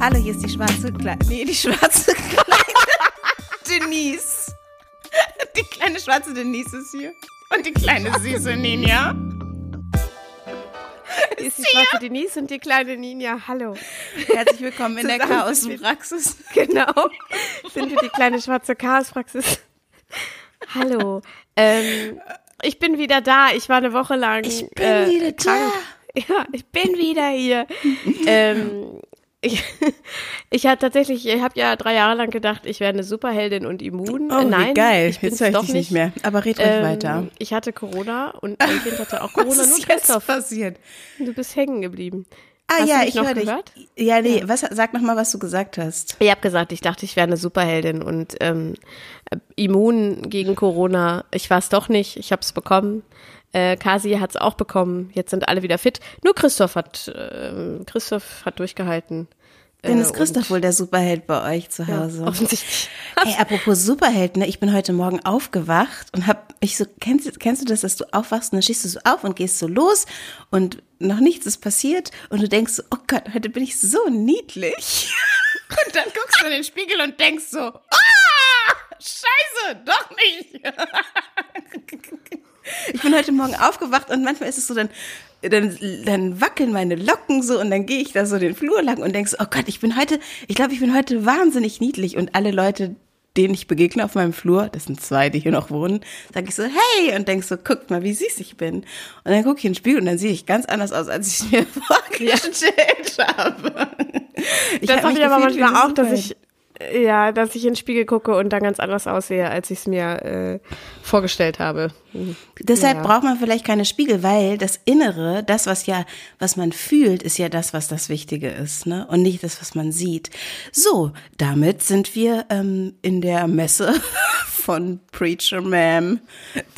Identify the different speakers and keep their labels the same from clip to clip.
Speaker 1: Hallo, hier ist die schwarze Kleine. Nee, die schwarze kleine Denise. Die kleine schwarze Denise ist hier. Und die kleine süße Ninja.
Speaker 2: Hier ist die schwarze Denise und die kleine Ninja. Hallo.
Speaker 1: Herzlich willkommen in der Chaospraxis.
Speaker 2: Genau. Sind wir die kleine schwarze Chaospraxis? Hallo. Ähm, ich bin wieder da. Ich war eine Woche lang.
Speaker 1: Ich bin
Speaker 2: äh,
Speaker 1: wieder
Speaker 2: krank. Ja, ich bin wieder hier. ähm, ich, ich hatte tatsächlich, ich habe ja drei Jahre lang gedacht, ich wäre eine Superheldin und immun.
Speaker 1: Oh,
Speaker 2: Nein,
Speaker 1: wie geil.
Speaker 2: ich bin doch
Speaker 1: dich
Speaker 2: nicht
Speaker 1: nicht mehr. Aber red ruhig
Speaker 2: Ähm,
Speaker 1: weiter.
Speaker 2: Ich hatte Corona und mein Kind hatte auch Corona.
Speaker 1: Was
Speaker 2: Nur
Speaker 1: ist jetzt
Speaker 2: Christoph,
Speaker 1: passiert?
Speaker 2: du bist hängen geblieben.
Speaker 1: Ah
Speaker 2: Hast
Speaker 1: ja, ich höre dich.
Speaker 2: gehört?
Speaker 1: Ja, nee, was, sag noch mal, was du gesagt hast.
Speaker 2: Ich habe gesagt, ich dachte, ich wäre eine Superheldin und ähm, immun gegen Corona. Ich war es doch nicht. Ich habe es bekommen. Äh, Kasi hat es auch bekommen. Jetzt sind alle wieder fit. Nur Christoph hat äh, Christoph hat durchgehalten.
Speaker 1: Dann
Speaker 2: Äh,
Speaker 1: ist Christoph wohl der Superheld bei euch zu
Speaker 2: Ja,
Speaker 1: Hause.
Speaker 2: offensichtlich.
Speaker 1: Ey, apropos Superheld, ne? Ich bin heute Morgen aufgewacht und hab mich so, kennst, kennst du das, dass du aufwachst und dann stehst du so auf und gehst so los und noch nichts ist passiert und du denkst so, oh Gott, heute bin ich so niedlich. Und dann guckst du in den Spiegel und denkst so, ah, scheiße, doch nicht. Ich bin heute Morgen aufgewacht und manchmal ist es so, dann, dann, dann wackeln meine Locken so und dann gehe ich da so den Flur lang und denk so, oh Gott, ich bin heute, ich glaube, ich bin heute wahnsinnig niedlich und alle Leute, denen ich begegne auf meinem Flur, das sind zwei, die hier noch wohnen, sage ich so, hey, und denk so, guckt mal, wie süß ich bin. Und dann gucke ich in den Spiegel und dann sehe ich ganz anders aus, als ich es mir vorgestellt habe. Ich
Speaker 2: Das
Speaker 1: hab
Speaker 2: habe
Speaker 1: mich
Speaker 2: ich aber manchmal auch, dass ich ja, dass ich in den Spiegel gucke und dann ganz anders aussehe, als ich es mir äh, vorgestellt habe.
Speaker 1: Deshalb
Speaker 2: Ja.
Speaker 1: braucht man vielleicht keine Spiegel, weil das Innere, das, was ja, was man fühlt, ist ja das, was das Wichtige ist, ne? Und nicht das, was man sieht. So, damit sind wir ähm, in der Messe von Preacher Ma'am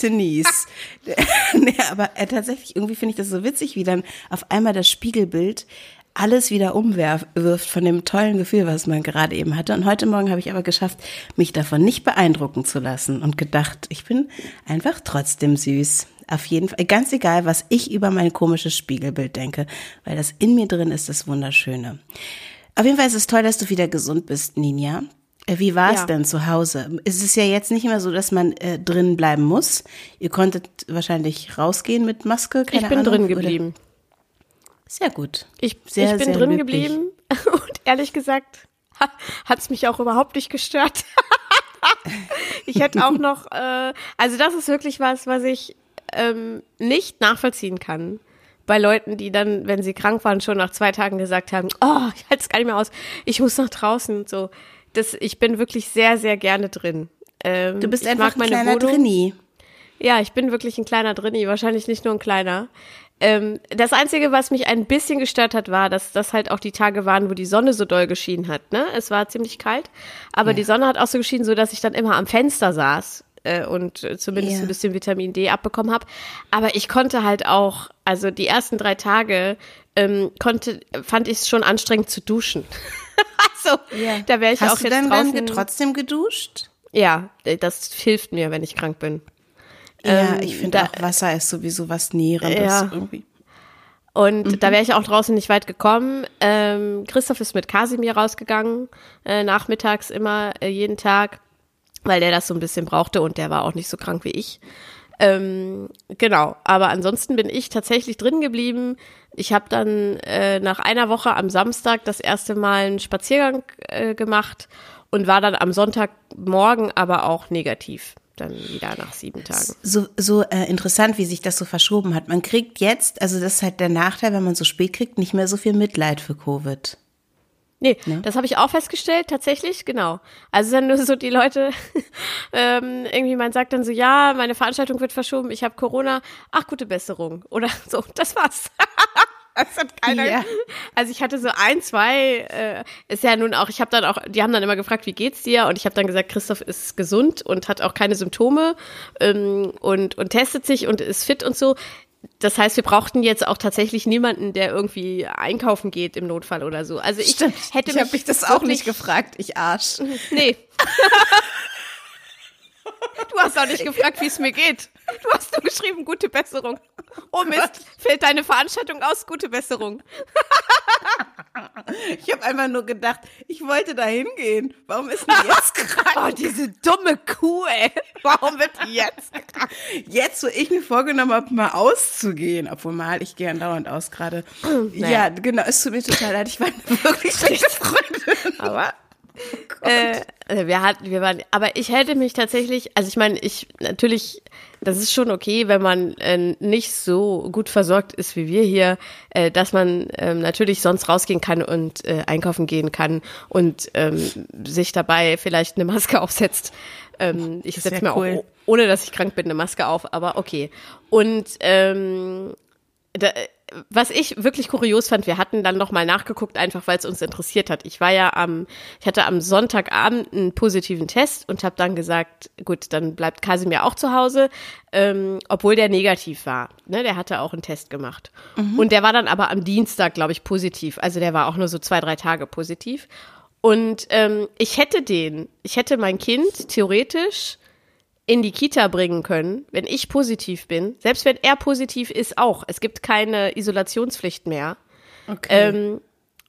Speaker 1: Denise. nee, aber äh, tatsächlich, irgendwie finde ich das so witzig, wie dann auf einmal das Spiegelbild alles wieder umwirft von dem tollen Gefühl, was man gerade eben hatte. Und heute Morgen habe ich aber geschafft, mich davon nicht beeindrucken zu lassen und gedacht, ich bin einfach trotzdem süß. Auf jeden Fall, ganz egal, was ich über mein komisches Spiegelbild denke, weil das in mir drin ist, das Wunderschöne. Auf jeden Fall ist es toll, dass du wieder gesund bist, Ninja. Äh, Wie war es
Speaker 2: Ja.
Speaker 1: denn zu Hause? Es ist ja jetzt nicht mehr so, dass man äh, drin bleiben muss. Ihr konntet wahrscheinlich rausgehen mit Maske. Keine
Speaker 2: Ich bin
Speaker 1: Ahnung,
Speaker 2: drin
Speaker 1: oder-
Speaker 2: geblieben.
Speaker 1: Sehr gut.
Speaker 2: Ich,
Speaker 1: Sehr,
Speaker 2: ich bin drin
Speaker 1: löblich.
Speaker 2: geblieben und ehrlich gesagt hat es mich auch überhaupt nicht gestört. ich hätte auch noch, äh, also das ist wirklich was, was ich ähm, nicht nachvollziehen kann. Bei Leuten, die dann, wenn sie krank waren, schon nach zwei Tagen gesagt haben, oh, ich halte es gar nicht mehr aus, ich muss nach draußen und so. Das, ich bin wirklich sehr, sehr gerne drin. Ähm,
Speaker 1: Du bist einfach ein kleiner
Speaker 2: Wohnung.
Speaker 1: Drinni.
Speaker 2: Ja, ich bin wirklich ein kleiner Drinni, wahrscheinlich nicht nur ein kleiner. Ähm, das Einzige, was mich ein bisschen gestört hat, war, dass das halt auch die Tage waren, wo die Sonne so doll geschienen hat. Ne? Es war ziemlich kalt, aber
Speaker 1: Ja.
Speaker 2: die Sonne hat auch so geschienen, so dass ich dann immer am Fenster saß äh, und äh, zumindest
Speaker 1: Ja.
Speaker 2: ein bisschen Vitamin D abbekommen habe. Aber ich konnte halt auch, also die ersten drei Tage ähm, konnte, fand ich es schon anstrengend zu duschen. also da wäre ich
Speaker 1: Hast
Speaker 2: auch
Speaker 1: du
Speaker 2: jetzt
Speaker 1: dann,
Speaker 2: draußen.
Speaker 1: dann trotzdem geduscht?
Speaker 2: ja, äh, das hilft mir, wenn ich krank bin.
Speaker 1: Ja,
Speaker 2: Ähm,
Speaker 1: ich finde auch Wasser ist sowieso was Nährendes
Speaker 2: Ja.
Speaker 1: irgendwie.
Speaker 2: Und da wäre ich auch draußen nicht weit gekommen. Ähm, Christoph ist mit Kasimir rausgegangen, äh, nachmittags immer, äh, jeden Tag, weil der das so ein bisschen brauchte und der war auch nicht so krank wie ich. Ähm, genau, aber ansonsten bin ich tatsächlich drin geblieben. Ich habe dann äh, nach einer Woche am Samstag das erste Mal einen Spaziergang äh, gemacht und war dann am Sonntagmorgen aber auch negativ. Dann wieder nach sieben Tagen.
Speaker 1: So, so äh, interessant, wie sich das so verschoben hat. Man kriegt jetzt, also das ist halt der Nachteil, wenn man so spät kriegt, nicht mehr so viel Mitleid für Covid.
Speaker 2: Nee, das habe ich auch festgestellt, tatsächlich, genau. Also sind nur so die Leute, ähm, irgendwie man sagt dann so, ja, meine Veranstaltung wird verschoben, ich habe Corona, ach, gute Besserung. Oder so, das war's. Das hat keiner.
Speaker 1: Ja.
Speaker 2: Also ich hatte so ein, zwei, äh, ist ja nun auch, ich habe dann auch, die haben dann immer gefragt, wie geht's dir? Und ich habe dann gesagt, Christoph ist gesund und hat auch keine Symptome ähm, und, und testet sich und ist fit und so. Das heißt, wir brauchten jetzt auch tatsächlich niemanden, der irgendwie einkaufen geht im Notfall oder so. Also ich hätte
Speaker 1: ich habe mich das auch nicht gefragt, ich Arsch.
Speaker 2: Nee. Du hast auch nicht gefragt, wie es mir geht. Du hast nur geschrieben, gute Besserung. Oh Mist, fällt deine Veranstaltung aus, gute Besserung.
Speaker 1: Ich habe einfach nur gedacht, ich wollte da hingehen. Warum ist die jetzt krank?
Speaker 2: Oh, diese dumme Kuh, ey. Warum wird die jetzt krank?
Speaker 1: Jetzt, wo ich mir vorgenommen habe, mal auszugehen, obwohl mal ich gehe andauernd aus gerade.
Speaker 2: Naja.
Speaker 1: Ja, genau, es tut mir total leid, ich war eine wirklich schlechte Freundin.
Speaker 2: Aber äh, wir hatten, wir waren, aber ich hätte mich tatsächlich, also ich meine, ich natürlich, das ist schon okay, wenn man äh, nicht so gut versorgt ist wie wir hier, äh, dass man ähm, natürlich sonst rausgehen kann und äh, einkaufen gehen kann und ähm, sich dabei vielleicht eine Maske aufsetzt. Ähm, ich setze mir
Speaker 1: cool.
Speaker 2: auch, ohne dass ich krank bin, eine Maske auf, aber okay. Und ähm, da, was ich wirklich kurios fand, wir hatten dann noch mal nachgeguckt, einfach weil es uns interessiert hat. Ich war ja am, ich hatte am Sonntagabend einen positiven Test und habe dann gesagt, gut, dann bleibt Kasimir auch zu Hause, ähm, obwohl der negativ war. Ne, der hatte auch einen Test gemacht. Und der war dann aber am Dienstag, glaube ich, positiv. Also der war auch nur so zwei, drei Tage positiv. Und ähm, ich hätte den, ich hätte mein Kind theoretisch in die Kita bringen können, wenn ich positiv bin. Selbst wenn er positiv ist, auch. Es gibt keine Isolationspflicht mehr.
Speaker 1: Okay.
Speaker 2: Ähm,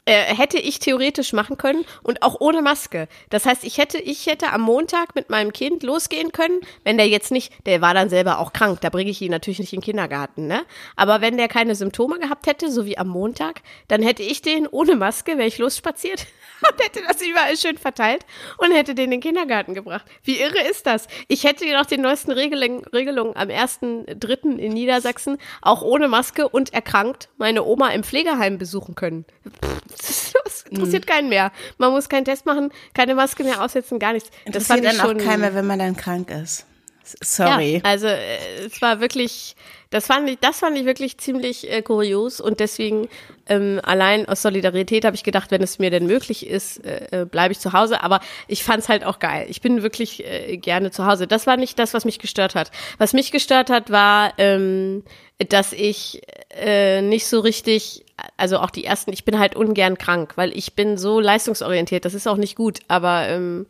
Speaker 2: äh, hätte ich theoretisch machen können und auch ohne Maske. Das heißt, ich hätte, ich hätte am Montag mit meinem Kind losgehen können, wenn der jetzt nicht, der war dann selber auch krank, da bringe ich ihn natürlich nicht in den Kindergarten, ne? Aber wenn der keine Symptome gehabt hätte, so wie am Montag, dann hätte ich den ohne Maske, wäre ich losspaziert und hätte das überall schön verteilt und hätte den in den Kindergarten gebracht. Wie irre ist das? Ich hätte nach den neuesten Regelungen, Regelungen am 1.3. in Niedersachsen auch ohne Maske und erkrankt meine Oma im Pflegeheim besuchen können. Pff, Das interessiert keinen mehr. Man muss keinen Test machen, keine Maske mehr aussetzen, gar nichts. Das
Speaker 1: Interessiert
Speaker 2: fand ich
Speaker 1: dann
Speaker 2: schon.
Speaker 1: auch keiner, wenn man dann krank ist. Sorry.
Speaker 2: Ja, also äh, es war wirklich, das fand ich, das fand ich wirklich ziemlich äh, kurios und deswegen ähm, allein aus Solidarität habe ich gedacht, wenn es mir denn möglich ist, äh, äh, bleibe ich zu Hause. Aber ich fand's halt auch geil. Ich bin wirklich äh, gerne zu Hause. Das war nicht das, was mich gestört hat. Was mich gestört hat, war, ähm, dass ich äh, nicht so richtig, also auch die ersten, ich bin halt ungern krank, weil ich bin so leistungsorientiert. Das ist auch nicht gut, aber ähm,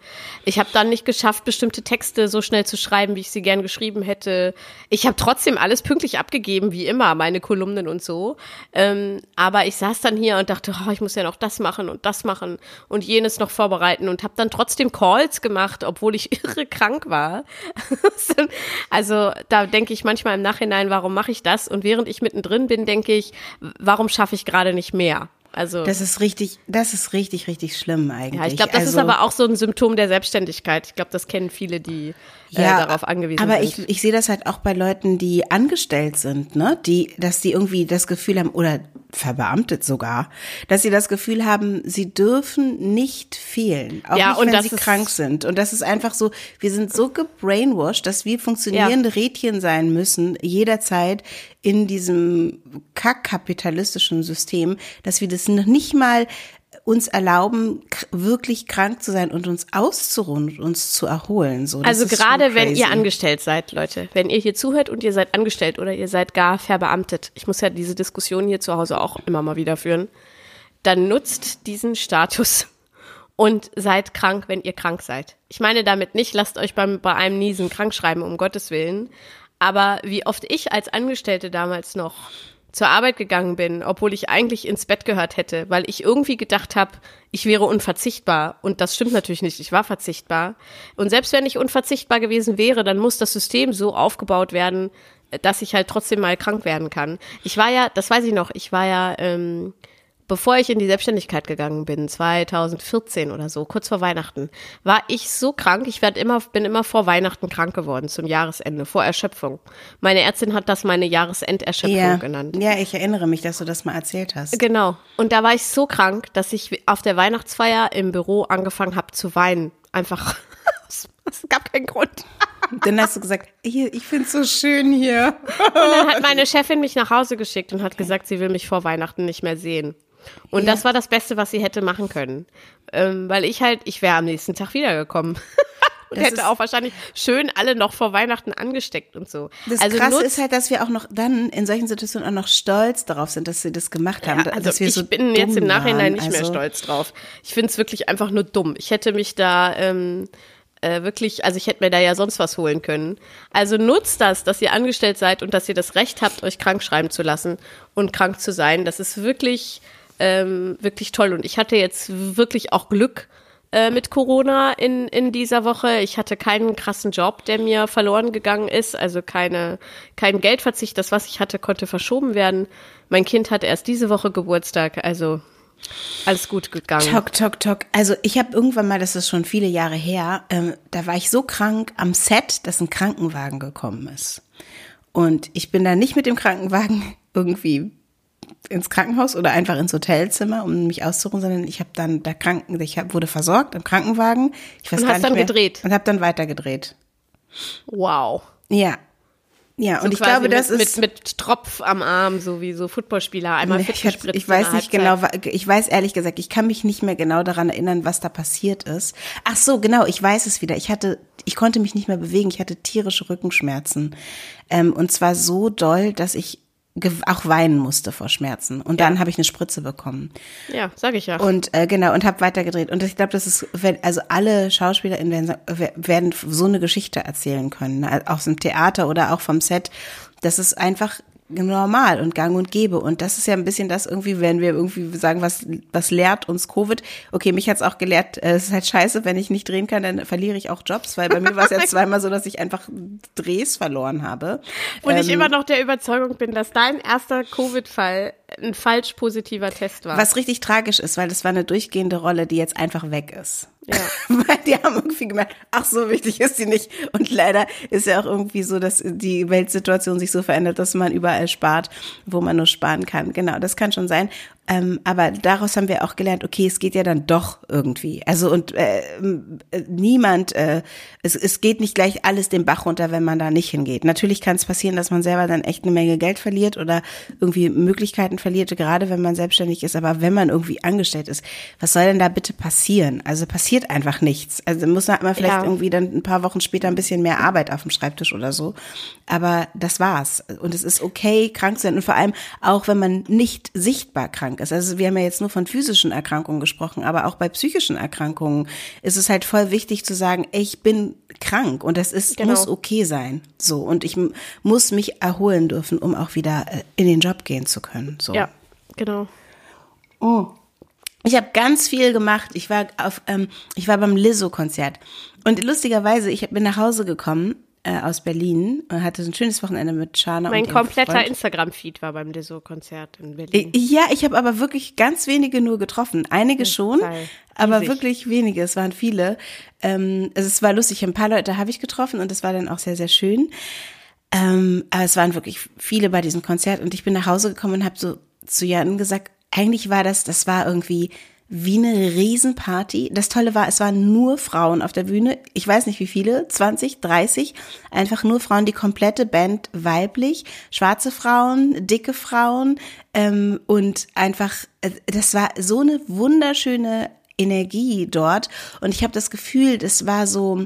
Speaker 2: ich habe dann nicht geschafft, bestimmte Texte so schnell zu schreiben, wie ich sie gern geschrieben hätte. Ich habe trotzdem alles pünktlich abgegeben, wie immer, meine Kolumnen und so. Ähm, aber ich saß dann hier und dachte, oh, ich muss ja noch das machen und das machen und jenes noch vorbereiten und habe dann trotzdem Calls gemacht, obwohl ich irre krank war. also da denke ich manchmal im Nachhinein, warum mache ich das? Und während ich mittendrin bin, denke ich, warum schaffe ich gerade nicht mehr? Also
Speaker 1: Das ist richtig, das ist richtig, richtig schlimm eigentlich.
Speaker 2: ja, ich glaube, das
Speaker 1: also,
Speaker 2: ist aber auch so ein Symptom der Selbstständigkeit. Ich glaube, das kennen viele, die äh, darauf angewiesen
Speaker 1: aber
Speaker 2: sind.
Speaker 1: ich, ich sehe das halt auch bei Leuten, die angestellt sind, ne? Die, dass die irgendwie das Gefühl haben, oder verbeamtet sogar, dass sie das Gefühl haben, sie dürfen nicht fehlen, auch
Speaker 2: Ja,
Speaker 1: nicht,
Speaker 2: und
Speaker 1: wenn sie krank sind. Und das ist einfach so, wir sind so gebrainwashed, dass wir funktionierende Rädchen sein müssen, jederzeit in diesem kackkapitalistischen System, dass wir das noch nicht mal uns erlauben, wirklich krank zu sein und uns auszuruhen und uns zu erholen. So,
Speaker 2: Also gerade wenn ihr angestellt seid, Leute, wenn ihr hier zuhört und ihr seid angestellt oder ihr seid gar verbeamtet, ich muss ja diese Diskussion hier zu Hause auch immer mal wieder führen, dann nutzt diesen Status und seid krank, wenn ihr krank seid. Ich meine damit nicht, lasst euch beim, bei einem Niesen krank schreiben, um Gottes Willen. Aber wie oft ich als Angestellte damals noch zur Arbeit gegangen bin, obwohl ich eigentlich ins Bett gehört hätte, weil ich irgendwie gedacht habe, ich wäre unverzichtbar. Und das stimmt natürlich nicht, ich war verzichtbar. Und selbst wenn ich unverzichtbar gewesen wäre, dann muss das System so aufgebaut werden, dass ich halt trotzdem mal krank werden kann. Ich war ja, das weiß ich noch, ich war ja, ähm, bevor ich in die Selbstständigkeit gegangen bin, 2014 oder so, kurz vor Weihnachten, war ich so krank. Ich werd immer, bin immer vor Weihnachten krank geworden, zum Jahresende, vor Erschöpfung. Meine Ärztin hat das meine Jahresenderschöpfung
Speaker 1: ja.
Speaker 2: genannt.
Speaker 1: Ja, ich erinnere mich, dass du das mal erzählt hast.
Speaker 2: Genau. Und da war ich so krank, dass ich auf der Weihnachtsfeier im Büro angefangen habe zu weinen. Einfach. Es gab keinen Grund.
Speaker 1: Dann hast du gesagt, hier, ich find's so schön hier.
Speaker 2: Und dann hat meine Chefin mich nach Hause geschickt und hat gesagt, sie will mich vor Weihnachten nicht mehr sehen. Und das war das Beste, was sie hätte machen können. Ähm, weil ich halt, ich wäre am nächsten Tag wiedergekommen. und
Speaker 1: Das
Speaker 2: hätte auch wahrscheinlich schön alle noch vor Weihnachten angesteckt und so.
Speaker 1: Das
Speaker 2: also
Speaker 1: Krasse ist halt, dass wir auch noch dann in solchen Situationen auch noch stolz darauf sind, dass sie das gemacht haben.
Speaker 2: Ja, also
Speaker 1: dass wir
Speaker 2: ich
Speaker 1: so
Speaker 2: bin jetzt im Nachhinein
Speaker 1: waren.
Speaker 2: nicht mehr
Speaker 1: Also,
Speaker 2: stolz drauf. Ich finde es wirklich einfach nur dumm. Ich hätte mich da, ähm, äh, wirklich, also ich hätte mir da ja sonst was holen können. Also nutzt das, dass ihr angestellt seid und dass ihr das Recht habt, euch krank schreiben zu lassen und krank zu sein. Das ist wirklich, ähm, wirklich toll. Und ich hatte jetzt wirklich auch Glück äh, mit Corona in, in dieser Woche. Ich hatte keinen krassen Job, der mir verloren gegangen ist, also keine, kein Geldverzicht. Das, was ich hatte, konnte verschoben werden. Mein Kind hatte erst diese Woche Geburtstag, also alles gut gegangen.
Speaker 1: Tok, tok, tok. Also ich habe irgendwann mal, das ist schon viele Jahre her, ähm, da war ich so krank am Set, dass ein Krankenwagen gekommen ist. Und ich bin da nicht mit dem Krankenwagen irgendwie ins Krankenhaus oder einfach ins Hotelzimmer, um mich auszuruhen, sondern ich habe dann da Kranken, ich hab, wurde versorgt im Krankenwagen. Ich weiß
Speaker 2: und
Speaker 1: gar
Speaker 2: hast
Speaker 1: nicht
Speaker 2: dann
Speaker 1: mehr,
Speaker 2: gedreht.
Speaker 1: Und habe dann weitergedreht.
Speaker 2: Wow.
Speaker 1: Ja. Ja,
Speaker 2: So
Speaker 1: und ich glaube, das
Speaker 2: mit,
Speaker 1: ist
Speaker 2: mit, mit Tropf am Arm, so wie so Footballspieler, einmal
Speaker 1: ich, hab, ich weiß
Speaker 2: der
Speaker 1: nicht genau, ich weiß ehrlich gesagt, ich kann mich nicht mehr genau daran erinnern, was da passiert ist. Ach so, genau, ich weiß es wieder. Ich hatte, ich konnte mich nicht mehr bewegen. Ich hatte tierische Rückenschmerzen ähm, und zwar so doll, dass ich auch weinen musste vor Schmerzen. Und dann habe ich eine Spritze bekommen.
Speaker 2: Ja, sag ich ja.
Speaker 1: Und äh, genau, und habe weitergedreht. Und ich glaube, das ist, wenn- also alle SchauspielerInnen werden, werden so eine Geschichte erzählen können, ne? aus dem Theater oder auch vom Set. Das ist einfach normal und gang und gäbe. Und das ist ja ein bisschen das irgendwie, wenn wir irgendwie sagen, was, was lehrt uns Covid? Okay, mich hat's auch gelehrt, äh, es ist halt scheiße, wenn ich nicht drehen kann, dann verliere ich auch Jobs, weil bei mir war es jetzt zweimal so, dass ich einfach Drehs verloren habe.
Speaker 2: Und ich
Speaker 1: Ähm,
Speaker 2: immer noch der Überzeugung bin, dass dein erster Covid-Fall ein falsch positiver Test war.
Speaker 1: Was richtig tragisch ist, weil das war eine durchgehende Rolle, die jetzt einfach weg ist.
Speaker 2: Ja.
Speaker 1: weil die haben irgendwie gemerkt, ach so wichtig ist sie nicht. Und leider ist ja auch irgendwie so, dass die Weltsituation sich so verändert, dass man überall spart, wo man nur sparen kann. Genau, das kann schon sein. Ähm, aber daraus haben wir auch gelernt, okay, es geht ja dann doch irgendwie. Also und äh, äh, niemand, äh, es, es geht nicht gleich alles den Bach runter, wenn man da nicht hingeht. Natürlich kann es passieren, dass man selber dann echt eine Menge Geld verliert oder irgendwie Möglichkeiten verliert, gerade wenn man selbstständig ist. Aber wenn man irgendwie angestellt ist, was soll denn da bitte passieren? Also passiert einfach nichts. Also muss man vielleicht
Speaker 2: Ja.
Speaker 1: irgendwie dann ein paar Wochen später ein bisschen mehr Arbeit auf dem Schreibtisch oder so. Aber das war's. Und es ist okay, krank zu sein. Und vor allem auch, wenn man nicht sichtbar krank ist. Also wir haben ja jetzt nur von physischen Erkrankungen gesprochen, aber auch bei psychischen Erkrankungen ist es halt voll wichtig zu sagen, ich bin krank und das ist,
Speaker 2: Genau.
Speaker 1: muss okay sein. So. Und ich muss mich erholen dürfen, um auch wieder äh, in den Job gehen zu können. So.
Speaker 2: ja, genau.
Speaker 1: Ich habe ganz viel gemacht. Ich war auf, ähm, ich war beim Lizzo-Konzert und lustigerweise, ich bin nach Hause gekommen äh, aus Berlin und hatte so ein schönes Wochenende mit Shana
Speaker 2: Mein kompletter. Instagram-Feed war beim Lizzo-Konzert in Berlin.
Speaker 1: Ja, ich habe aber wirklich ganz wenige nur getroffen. Einige schon,
Speaker 2: Teil.
Speaker 1: aber
Speaker 2: Riesig.
Speaker 1: wirklich wenige. Es waren viele. Ähm, also es war lustig. Ein paar Leute habe ich getroffen und es war dann auch sehr, sehr schön. Ähm, aber es waren wirklich viele bei diesem Konzert und ich bin nach Hause gekommen und habe so zu Jan gesagt, eigentlich war das, das war irgendwie wie eine Riesenparty. Das Tolle war, es waren nur Frauen auf der Bühne. Ich weiß nicht wie viele, 20, 30. Einfach nur Frauen, die komplette Band weiblich. Schwarze Frauen, dicke Frauen. Ähm, und einfach, äh, das war so eine wunderschöne Energie dort. Und ich habe das Gefühl, das war so,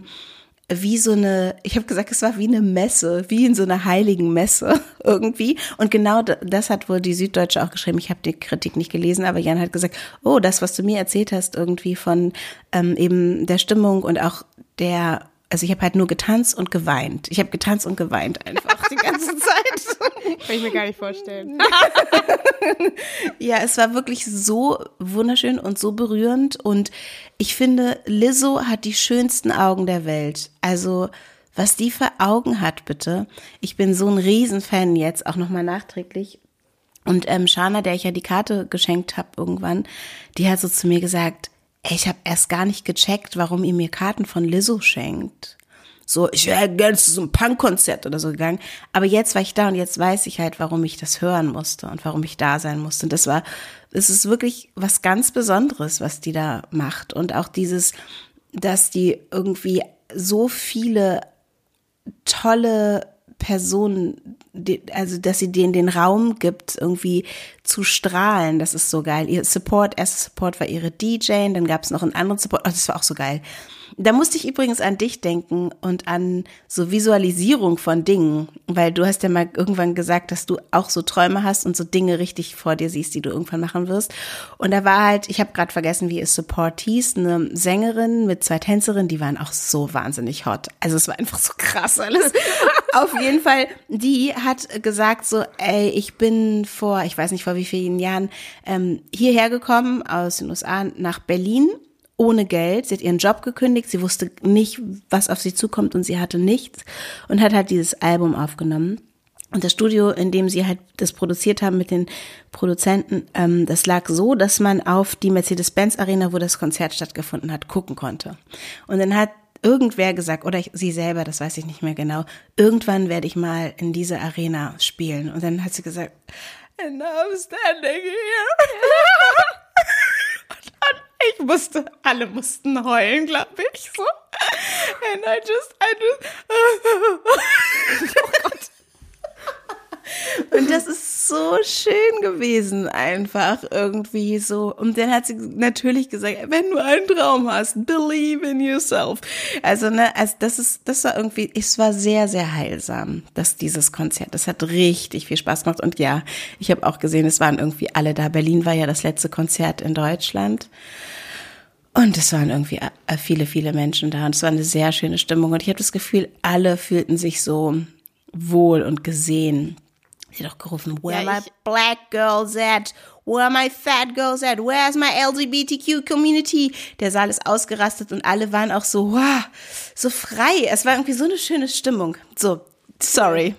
Speaker 1: wie so eine, ich habe gesagt, es war wie eine Messe, wie in so einer heiligen Messe irgendwie. Und genau da- das hat wohl die Süddeutsche auch geschrieben. Ich habe die Kritik nicht gelesen, aber Jan hat gesagt, oh, das, was du mir erzählt hast, irgendwie von ähm, eben der Stimmung und auch der, also ich habe halt nur getanzt und geweint. Ich habe getanzt und geweint einfach die ganze Zeit.
Speaker 2: Kann ich mir gar nicht vorstellen.
Speaker 1: Ja, es war wirklich so wunderschön und so berührend. Und ich finde, Lizzo hat die schönsten Augen der Welt. Also, was die für Augen hat, bitte. Ich bin so ein Riesenfan jetzt, auch nochmal nachträglich. Und ähm, Shana, der ich ja die Karte geschenkt habe irgendwann, die hat so zu mir gesagt, ich habe erst gar nicht gecheckt, warum ihr mir Karten von Lizzo schenkt. So, ich wäre gerne zu so einem Punkkonzert oder so gegangen. Aber jetzt war ich da und jetzt weiß ich halt, warum ich das hören musste und warum ich da sein musste. Und das war, es ist wirklich was ganz Besonderes, was die da macht. Und auch dieses, dass die irgendwie so viele tolle Personen, die, also dass sie denen den Raum gibt, irgendwie zu strahlen, das ist so geil. Ihr Support, erster Support war ihre DJ, dann gab es noch einen anderen Support, oh, das war auch so geil. Da musste ich übrigens an dich denken und an so Visualisierung von Dingen, weil du hast ja mal irgendwann gesagt, dass du auch so Träume hast und so Dinge richtig vor dir siehst, die du irgendwann machen wirst. Und da war halt, ich habe gerade vergessen, wie es Support hieß, eine Sängerin mit zwei Tänzerinnen, die waren auch so wahnsinnig hot. Also es war einfach so krass alles. Auf jeden Fall, die hat gesagt so, ey, ich bin vor, ich weiß nicht vor wie vielen Jahren, ähm, hierher gekommen aus den USA nach Berlin ohne Geld. Sie hat ihren Job gekündigt. Sie wusste nicht, was auf sie zukommt und sie hatte nichts und hat halt dieses Album aufgenommen. Und das Studio, in dem sie halt das produziert haben mit den Produzenten, ähm, das lag so, dass man auf die Mercedes-Benz Arena, wo das Konzert stattgefunden hat, gucken konnte. Und dann hat irgendwer gesagt, oder ich, sie selber, das weiß ich nicht mehr genau, irgendwann werde ich mal in diese Arena spielen. Und dann hat sie gesagt, and I'm standing here. Ich musste, alle mussten heulen, glaube ich, so. And I just, I just, oh Gott. Und das ist so schön gewesen, einfach irgendwie so. Und dann hat sie natürlich gesagt, wenn du einen Traum hast, believe in yourself. Also, ne, also das ist, das war irgendwie, es war sehr, sehr heilsam, dass dieses Konzert, das hat richtig viel Spaß gemacht. Und ja, ich habe auch gesehen, es waren irgendwie alle da. Berlin war ja das letzte Konzert in Deutschland. Und es waren irgendwie äh, viele, viele Menschen da. Und es war eine sehr schöne Stimmung. Und ich habe das Gefühl, alle fühlten sich so wohl und gesehen. Sie hat auch gerufen, where ja, are my black girls at? Where are my fat girls at? Where's my LGBTQ community? Der Saal ist ausgerastet und alle waren auch so, wow, so frei. Es war irgendwie so eine schöne Stimmung. So, sorry.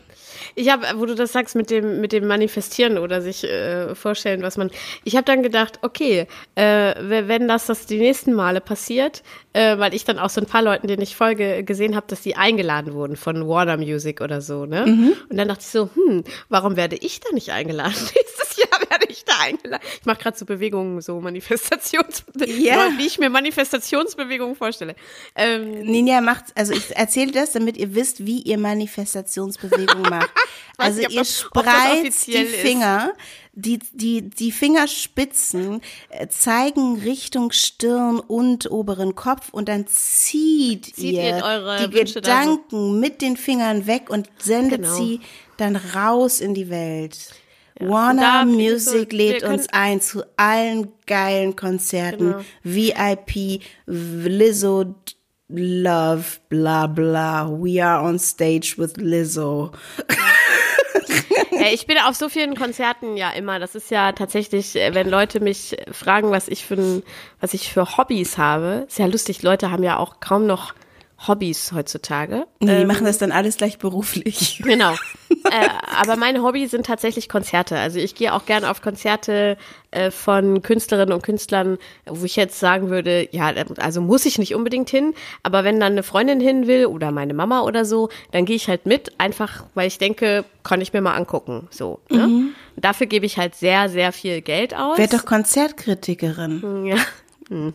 Speaker 2: Ich habe, wo du das sagst mit dem mit dem Manifestieren oder sich äh, vorstellen, was man. Ich habe dann gedacht, okay, äh, wenn das das die nächsten Male passiert, äh, weil ich dann auch so ein paar Leuten, denen ich folge, gesehen habe, dass die eingeladen wurden von Warner Music oder so, ne? Mhm. Und dann dachte ich so, hm, warum werde ich da nicht eingeladen? Nächstes Jahr werde ich da eingeladen. Ich mache gerade so Bewegungen, so Manifestations, yeah. wie ich mir Manifestationsbewegungen vorstelle.
Speaker 1: Ähm, Ninja macht, also ich erzähle das, damit ihr wisst, wie ihr Manifestationsbewegungen macht. Also nicht, ihr spreizt die Finger, die, die, die Fingerspitzen äh, zeigen Richtung Stirn und oberen Kopf und dann zieht, zieht ihr, ihr die Wünsche Gedanken so. mit den Fingern weg und sendet genau. sie dann raus in die Welt. Ja. Warner Music so, lädt uns ein zu allen geilen Konzerten. Genau. VIP, Lizzo, Love, bla bla. We are on stage with Lizzo.
Speaker 2: Ich bin auf so vielen Konzerten ja immer. Das ist ja tatsächlich, äh, wenn Leute mich fragen, was ich für was ich für Hobbys habe, ist ja lustig. Leute haben ja auch kaum noch Hobbys heutzutage.
Speaker 1: Nee, die ähm, machen das dann alles gleich beruflich.
Speaker 2: Genau. äh, aber meine Hobbys sind tatsächlich Konzerte. Also ich gehe auch gerne auf Konzerte äh, von Künstlerinnen und Künstlern, wo ich jetzt sagen würde, ja, also muss ich nicht unbedingt hin, aber wenn dann eine Freundin hin will oder meine Mama oder so, dann gehe ich halt mit, einfach weil ich denke, kann ich mir mal angucken. So. Ne? Mhm. Dafür gebe ich halt sehr, sehr viel Geld aus.
Speaker 1: Werd doch Konzertkritikerin.
Speaker 2: Ja. Hm.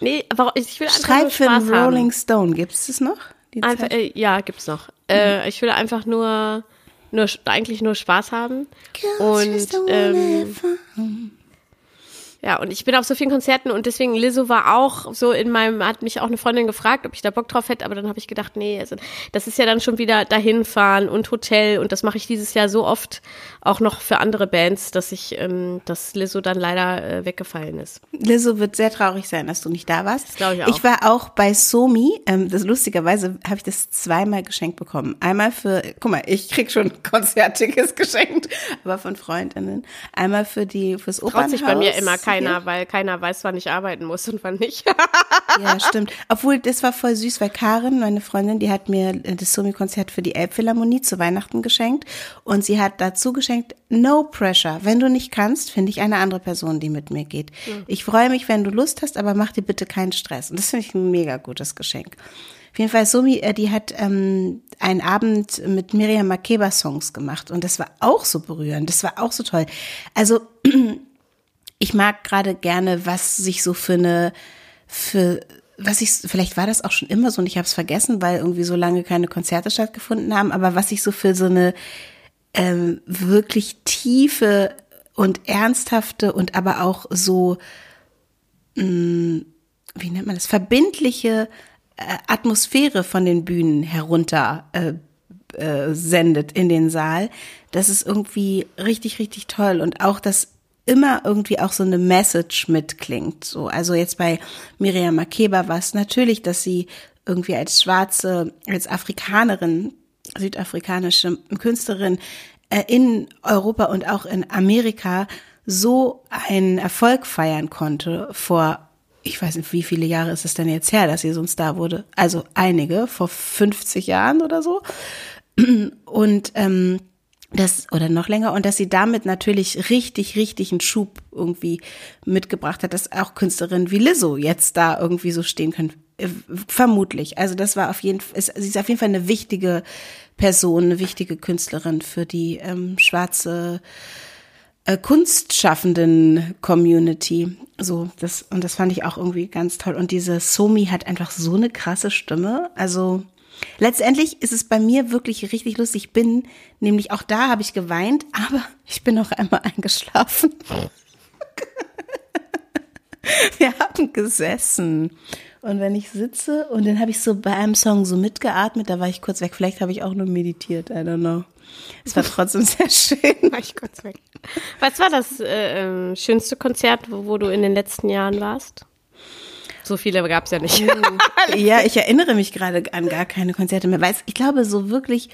Speaker 2: Nee, aber ich will einfach
Speaker 1: Schreib
Speaker 2: nur Spaß
Speaker 1: für Rolling haben. Stone, gibt es das noch?
Speaker 2: Einfach, äh, ja, gibt's noch. Äh, mhm. ich will einfach nur, nur eigentlich nur Spaß haben. Und ähm, ja, und ich bin auf so vielen Konzerten und deswegen Lizzo war auch so in meinem, hat mich auch eine Freundin gefragt, ob ich da Bock drauf hätte, aber dann habe ich gedacht, nee, also das ist ja dann schon wieder dahin fahren und Hotel und das mache ich dieses Jahr so oft auch noch für andere Bands, dass ich, ähm, dass Lizzo dann leider äh, weggefallen ist.
Speaker 1: Lizzo wird sehr traurig sein, dass du nicht da warst.
Speaker 2: Das glaube ich auch.
Speaker 1: Ich war auch bei Somi, ähm, das lustigerweise habe ich das zweimal geschenkt bekommen. Einmal für, guck mal, ich krieg schon Konzerttickets geschenkt, aber von Freundinnen. Einmal für die, fürs Opernhaus. Traut sich
Speaker 2: bei mir immer keiner, weil keiner weiß, wann ich arbeiten muss und wann nicht.
Speaker 1: ja, stimmt. Obwohl, das war voll süß, weil Karin, meine Freundin, die hat mir das Somi-Konzert für die Elbphilharmonie zu Weihnachten geschenkt und sie hat dazu geschenkt, no pressure. Wenn du nicht kannst, finde ich eine andere Person, die mit mir geht. Mhm. Ich freue mich, wenn du Lust hast, aber mach dir bitte keinen Stress. Und das finde ich ein mega gutes Geschenk. Auf jeden Fall, Somi, äh, die hat ähm, einen Abend mit Miriam Makeba Songs gemacht und das war auch so berührend, das war auch so toll. Also ich mag gerade gerne, was sich so für eine, für was ich, vielleicht war das auch schon immer so und ich habe es vergessen, weil irgendwie so lange keine Konzerte stattgefunden haben, aber was ich so für so eine ähm, wirklich tiefe und ernsthafte und aber auch so, mh, mm, wie nennt man das, verbindliche Atmosphäre von den Bühnen herunter äh, äh, sendet in den Saal. Das ist irgendwie richtig, richtig toll. Und auch, dass immer irgendwie auch so eine Message mitklingt. So, also jetzt bei Miriam Makeba war es natürlich, dass sie irgendwie als schwarze, als Afrikanerin, südafrikanische Künstlerin äh, in Europa und auch in Amerika so einen Erfolg feiern konnte vor ich weiß nicht, wie viele Jahre ist es denn jetzt her, dass sie so ein Star wurde? Also einige, vor 50 Jahren oder so. Und ähm, das oder noch länger und dass sie damit natürlich richtig, richtig einen Schub irgendwie mitgebracht hat, dass auch Künstlerinnen wie Lizzo jetzt da irgendwie so stehen können. Äh, vermutlich. Also das war auf jeden Fall, sie ist auf jeden Fall eine wichtige Person, eine wichtige Künstlerin für die ähm, schwarze äh, kunstschaffenden Community. So, das, und das fand ich auch irgendwie ganz toll. Und diese Somi hat einfach so eine krasse Stimme. Also, Letztendlich ist es bei mir wirklich richtig lustig. Ich bin, nämlich auch da habe ich geweint, aber ich bin auch einmal eingeschlafen. Wir haben gesessen. Und wenn ich sitze und dann habe ich so bei einem Song so mitgeatmet, da war ich kurz weg. Vielleicht habe ich auch nur meditiert, I don't know. Es war trotzdem sehr schön. War ich kurz weg.
Speaker 2: Was war das äh, ähm, schönste Konzert, wo, wo du in den letzten Jahren warst? So viele gab es ja nicht.
Speaker 1: ja, ich erinnere mich gerade an gar keine Konzerte mehr. Weil ich glaube, so wirklich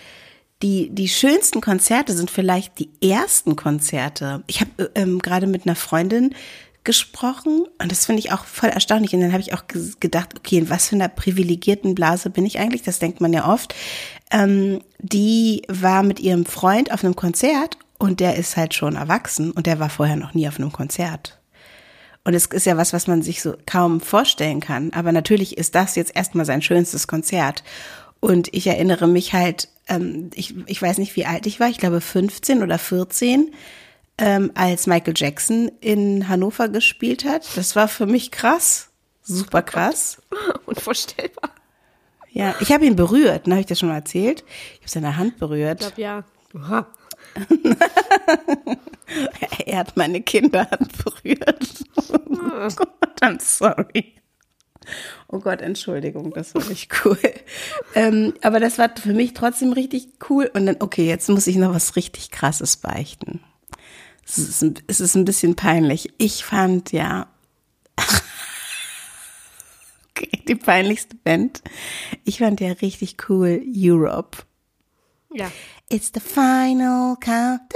Speaker 1: die, die schönsten Konzerte sind vielleicht die ersten Konzerte. Ich habe äh, ähm, gerade mit einer Freundin gesprochen und das finde ich auch voll erstaunlich. Und dann habe ich auch gedacht, okay, in was für einer privilegierten Blase bin ich eigentlich? Das denkt man ja oft. Ähm, die war mit ihrem Freund auf einem Konzert und der ist halt schon erwachsen und der war vorher noch nie auf einem Konzert. Und es ist ja was, was man sich so kaum vorstellen kann. Aber natürlich ist das jetzt erstmal sein schönstes Konzert. Und ich erinnere mich halt, ähm, ich, ich weiß nicht, wie alt ich war, ich glaube 15 oder 14, ähm, als Michael Jackson in Hannover gespielt hat. Das war für mich krass, super krass.
Speaker 2: Unvorstellbar.
Speaker 1: Ja, ich habe ihn berührt, ne, habe ich das schon mal erzählt? Ich habe seine Hand berührt.
Speaker 2: Ich glaube ja.
Speaker 1: Er hat meine Kinder berührt. Oh Gott, I'm sorry. Oh Gott, Entschuldigung, das war nicht cool. ähm, aber das war für mich trotzdem richtig cool. Und dann, okay, jetzt muss ich noch was richtig Krasses beichten. Es ist ein, es ist ein bisschen peinlich. Ich fand ja okay, die peinlichste Band. Ich fand ja richtig cool Europe.
Speaker 2: Ja.
Speaker 1: It's the final count.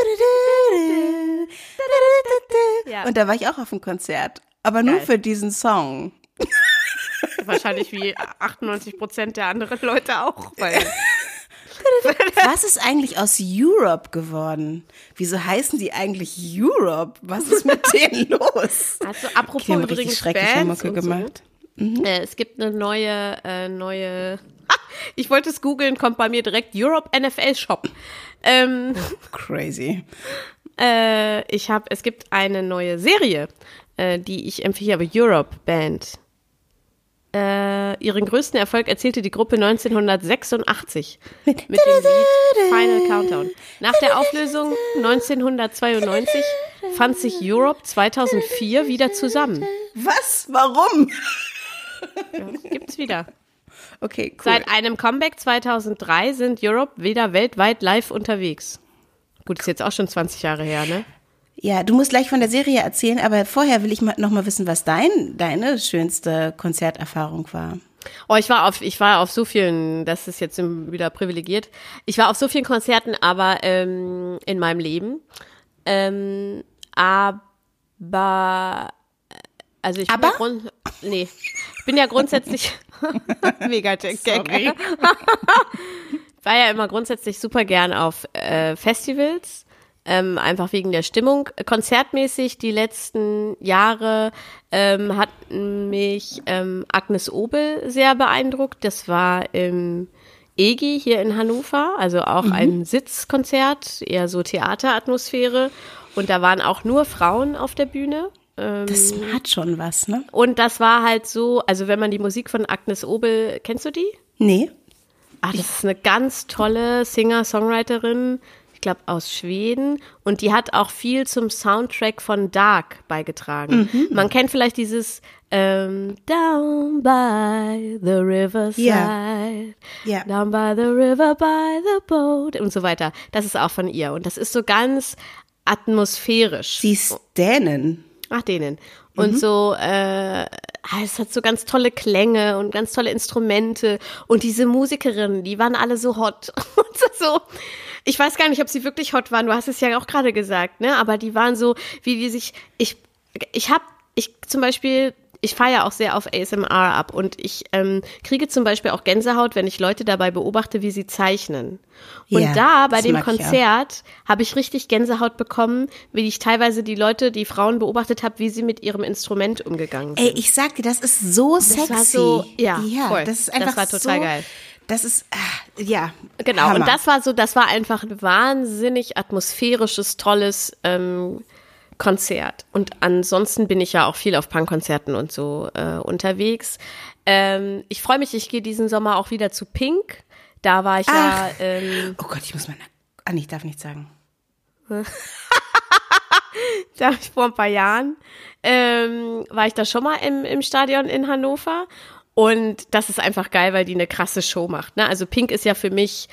Speaker 1: Ja. Und da war ich auch auf dem Konzert. Aber nur Geil. für diesen Song.
Speaker 2: Wahrscheinlich wie 98 Prozent der anderen Leute auch. Weil
Speaker 1: Was ist eigentlich aus Europe geworden? Wieso heißen die eigentlich Europe? Was ist mit denen los?
Speaker 2: Also apropos die haben übrigens schreckliche Bands Mucke gemacht. Mhm. Äh, es gibt eine neue, äh, neue ich wollte es googeln, kommt bei mir direkt Europe NFL Shop. Ähm,
Speaker 1: Crazy.
Speaker 2: Äh, ich habe, es gibt eine neue Serie, äh, die ich empfehle, aber Europe Band. Äh, ihren größten Erfolg erzielte die Gruppe 1986 mit dem Lied Final Countdown. Nach der Auflösung 1992 fand sich Europe 2004 wieder zusammen.
Speaker 1: Was? Warum?
Speaker 2: Ja, gibt's wieder.
Speaker 1: Okay, cool.
Speaker 2: Seit einem Comeback 2003 sind Europe wieder weltweit live unterwegs. Gut, ist jetzt auch schon 20 Jahre her, ne?
Speaker 1: Ja, du musst gleich von der Serie erzählen, aber vorher will ich mal, noch mal wissen, was dein, deine schönste Konzerterfahrung war.
Speaker 2: Oh, ich war auf, ich war auf so vielen, das ist jetzt wieder privilegiert. Ich war auf so vielen Konzerten, aber ähm, in meinem Leben. Ähm, aber also ich
Speaker 1: aber?
Speaker 2: bin ja nee, ich bin ja grundsätzlich mega Gag. war ja immer grundsätzlich super gern auf äh, Festivals ähm, einfach wegen der Stimmung. Konzertmäßig die letzten Jahre ähm, hat mich ähm, Agnes Obel sehr beeindruckt. Das war im EGI hier in Hannover, also auch mhm. ein Sitzkonzert, eher so Theateratmosphäre. Und da waren auch nur Frauen auf der Bühne.
Speaker 1: Das ähm, hat schon was, ne?
Speaker 2: Und das war halt so, also wenn man die Musik von Agnes Obel, kennst du die?
Speaker 1: Nee.
Speaker 2: Ah, das ist eine ganz tolle Singer-Songwriterin ich glaube aus Schweden und die hat auch viel zum Soundtrack von Dark beigetragen.
Speaker 1: Mhm.
Speaker 2: Man kennt vielleicht dieses ähm, Down by the riverside,
Speaker 1: Ja. Ja.
Speaker 2: Down by the river by the boat und so weiter. Das ist auch von ihr und das ist so ganz atmosphärisch.
Speaker 1: Sie ist Dänen.
Speaker 2: Ach, denen. Und
Speaker 1: Mhm.
Speaker 2: so, äh, ah, es hat so ganz tolle Klänge und ganz tolle Instrumente. Und diese Musikerinnen, die waren alle so hot. Und so, ich weiß gar nicht, ob sie wirklich hot waren. Du hast es ja auch gerade gesagt, ne? Aber die waren so, wie die sich, ich, ich hab, ich zum Beispiel, ich feiere auch sehr auf ASMR ab und ich ähm, kriege zum Beispiel auch Gänsehaut, wenn ich Leute dabei beobachte, wie sie zeichnen. Und
Speaker 1: Ja,
Speaker 2: da bei
Speaker 1: das
Speaker 2: dem. Konzert habe ich richtig Gänsehaut bekommen, wie ich teilweise die Leute, die Frauen beobachtet habe, wie sie mit ihrem Instrument umgegangen sind.
Speaker 1: Ey, ich sag dir, das ist so sexy.
Speaker 2: war so- ja, voll.
Speaker 1: das ist
Speaker 2: Das
Speaker 1: einfach
Speaker 2: war total
Speaker 1: so,
Speaker 2: geil.
Speaker 1: Das ist, ah, ja.
Speaker 2: Genau,
Speaker 1: Hammer.
Speaker 2: und das war so, das war einfach ein wahnsinnig atmosphärisches, tolles ähm, Konzert. Und ansonsten bin ich ja auch viel auf Punkkonzerten und so äh, unterwegs. Ähm, ich freue mich, ich gehe diesen Sommer auch wieder zu Pink. Da war ich ja,
Speaker 1: Ach.
Speaker 2: ähm,
Speaker 1: Oh Gott, ich muss mal. Ah, nee, ich darf nicht sagen.
Speaker 2: da war ich vor ein paar Jahren, ähm, war ich da schon mal im, im Stadion in Hannover. Und das ist einfach geil, weil die eine krasse Show macht. Ne? Also Pink ist ja für mich,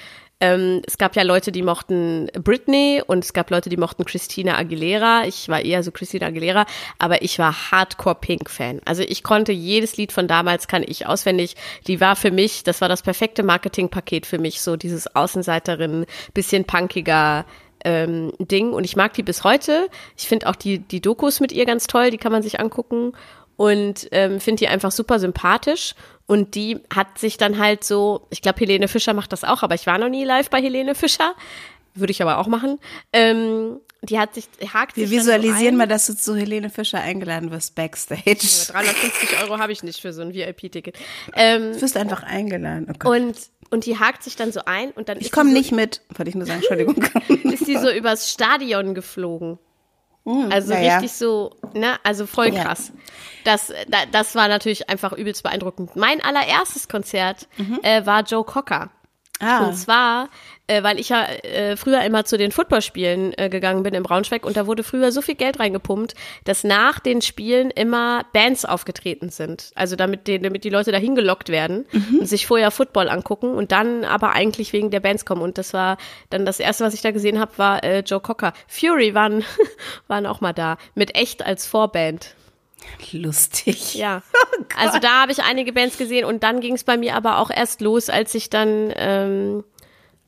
Speaker 2: ähm, es gab ja Leute, die mochten Britney und es gab Leute, die mochten Christina Aguilera. Ich war eher so Christina Aguilera, aber ich war Hardcore Pink-Fan. Also ich konnte jedes Lied von damals kann ich auswendig. Die war für mich, das war das perfekte Marketingpaket für mich, so dieses Außenseiterin, bisschen punkiger, ähm, Ding und ich mag die bis heute. Ich finde auch die, die Dokus mit ihr ganz toll, die kann man sich angucken und ähm, finde die einfach super sympathisch. Und die hat sich dann halt so, ich glaube, Helene Fischer macht das auch, aber ich war noch nie live bei Helene Fischer. Würde ich aber auch machen. Ähm, die hat sich, hakt
Speaker 1: Wir
Speaker 2: sich so
Speaker 1: visualisieren
Speaker 2: ein.
Speaker 1: mal, dass du zu Helene Fischer eingeladen wirst, Backstage.
Speaker 2: 350 Euro habe ich nicht für so ein VIP-Ticket. Ähm,
Speaker 1: Du wirst einfach eingeladen. Oh
Speaker 2: und, und die hakt sich dann so ein und dann
Speaker 1: ich komme
Speaker 2: so,
Speaker 1: nicht mit, wollte ich nur sagen, Entschuldigung.
Speaker 2: ist die so übers Stadion geflogen. Also
Speaker 1: ja, ja.
Speaker 2: richtig so, ne, also voll
Speaker 1: Ja.
Speaker 2: krass. Das, da, das war natürlich einfach übelst beeindruckend. Mein allererstes Konzert äh, war Joe Cocker.
Speaker 1: Ah,
Speaker 2: Und zwar, äh, weil ich ja äh, früher immer zu den Footballspielen äh, gegangen bin in Braunschweig und da wurde früher so viel Geld reingepumpt, dass nach den Spielen immer Bands aufgetreten sind. Also damit die, damit die Leute dahin gelockt werden und sich vorher Football angucken und dann aber eigentlich wegen der Bands kommen. Und das war dann das erste, was ich da gesehen habe, war äh, Joe Cocker. Fury waren, waren auch mal da, mit echt als Vorband.
Speaker 1: lustig.
Speaker 2: Ja. also da habe ich einige Bands gesehen und dann ging es bei mir aber auch erst los, als ich dann, ähm,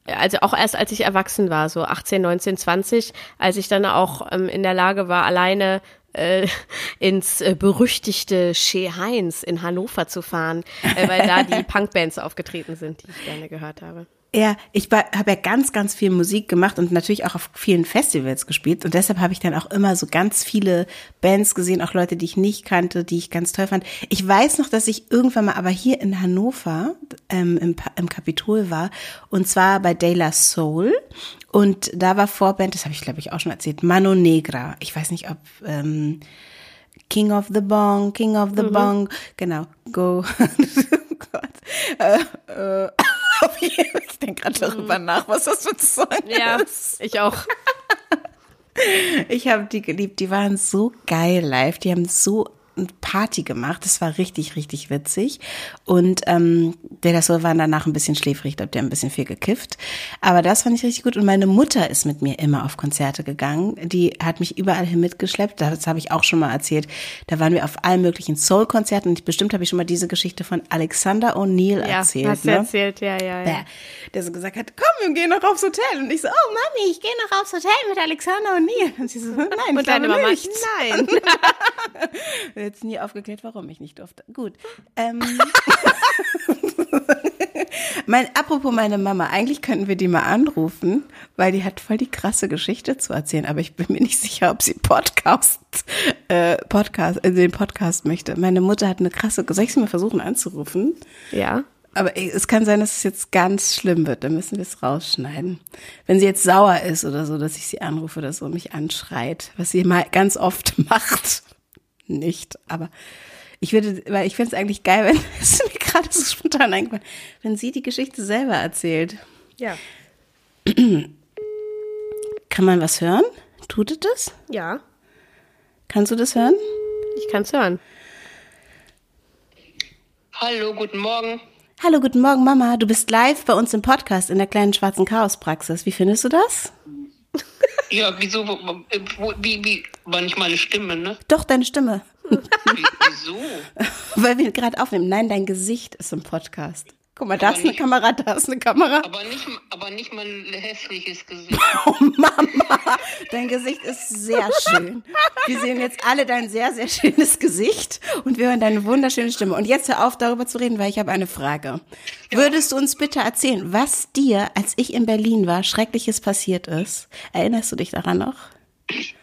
Speaker 2: also auch erst als ich erwachsen war, so 18, 19, 20, als ich dann auch ähm, in der Lage war, alleine äh, ins äh, berüchtigte Shea Heinz in Hannover zu fahren, äh, weil da die Punkbands aufgetreten sind, die ich gerne gehört habe.
Speaker 1: Ja, ich habe ja ganz, ganz viel Musik gemacht und natürlich auch auf vielen Festivals gespielt. Und deshalb habe ich dann auch immer so ganz viele Bands gesehen, auch Leute, die ich nicht kannte, die ich ganz toll fand. Ich weiß noch, dass ich irgendwann mal aber hier in Hannover ähm, im, im Kapitol war. Und zwar bei De La Soul. Und da war Vorband, das habe ich glaube ich auch schon erzählt, Mano Negra. Ich weiß nicht, ob ähm, King of the Bong, King of the Bong, genau, go. oh Gott. Äh, äh, ich denke gerade darüber nach, was das für ein Song
Speaker 2: Ja,
Speaker 1: ist.
Speaker 2: ich auch.
Speaker 1: Ich habe die geliebt, die waren so geil live, die haben so Party gemacht, das war richtig, richtig witzig. Und ähm, der das so war danach ein bisschen schläfrig, ich glaube, der ein bisschen viel gekifft. Aber das fand ich richtig gut. Und meine Mutter ist mit mir immer auf Konzerte gegangen. Die hat mich überall hin mitgeschleppt. Das habe ich auch schon mal erzählt. Da waren wir auf allen möglichen Soul-Konzerten. Und bestimmt habe ich schon mal diese Geschichte von Alexander O'Neill
Speaker 2: Ja,
Speaker 1: erzählt.
Speaker 2: hast du
Speaker 1: ne?
Speaker 2: erzählt, ja, ja, ja.
Speaker 1: Der, der so gesagt hat, komm, wir gehen noch aufs Hotel. Und ich so, oh Mami, ich gehe noch aufs Hotel mit Alexander O'Neill. Und sie so, nein, ich
Speaker 2: Und deine Mama,
Speaker 1: nicht.
Speaker 2: nein.
Speaker 1: Jetzt nie aufgeklärt, warum ich nicht durfte. Gut. Ähm, mein, apropos meine Mama, eigentlich könnten wir die mal anrufen, weil die hat voll die krasse Geschichte zu erzählen, aber ich bin mir nicht sicher, ob sie Podcast, äh, Podcast, äh, den Podcast möchte. Meine Mutter hat eine krasse, soll ich sie mal versuchen anzurufen?
Speaker 2: Ja.
Speaker 1: Aber es kann sein, dass es jetzt ganz schlimm wird. Dann müssen wir es rausschneiden. Wenn sie jetzt sauer ist oder so, dass ich sie anrufe oder so und mich anschreit, was sie mal ganz oft macht. Nicht, aber ich würde, weil ich finde es eigentlich geil, wenn es ist mir gerade so spontan eingefallen, wenn sie die Geschichte selber erzählt.
Speaker 2: Ja.
Speaker 1: Kann man was hören? Tut es das?
Speaker 2: Ja,
Speaker 1: Kannst du das hören?
Speaker 2: ich kann's hören.
Speaker 3: Hallo, guten Morgen.
Speaker 1: Hallo, guten Morgen, Mama. Du bist live bei uns im Podcast in der kleinen schwarzen Chaospraxis. Wie findest du das?
Speaker 3: Ja, wieso, wo, wie, wie, war nicht meine Stimme, ne?
Speaker 1: Doch, deine Stimme.
Speaker 3: Wie, wieso?
Speaker 1: Weil wir gerade aufnehmen. Nein, dein Gesicht ist im Podcast. Guck mal, da ist eine Kamera, da ist eine Kamera.
Speaker 3: Aber nicht, aber nicht mein hässliches Gesicht.
Speaker 1: Oh Mama, dein Gesicht ist sehr schön. Wir sehen jetzt alle dein sehr, sehr schönes Gesicht und wir hören deine wunderschöne Stimme. Und jetzt hör auf, darüber zu reden, weil ich habe eine Frage. Würdest du uns bitte erzählen, was dir, als ich in Berlin war, Schreckliches passiert ist? Erinnerst du dich daran noch?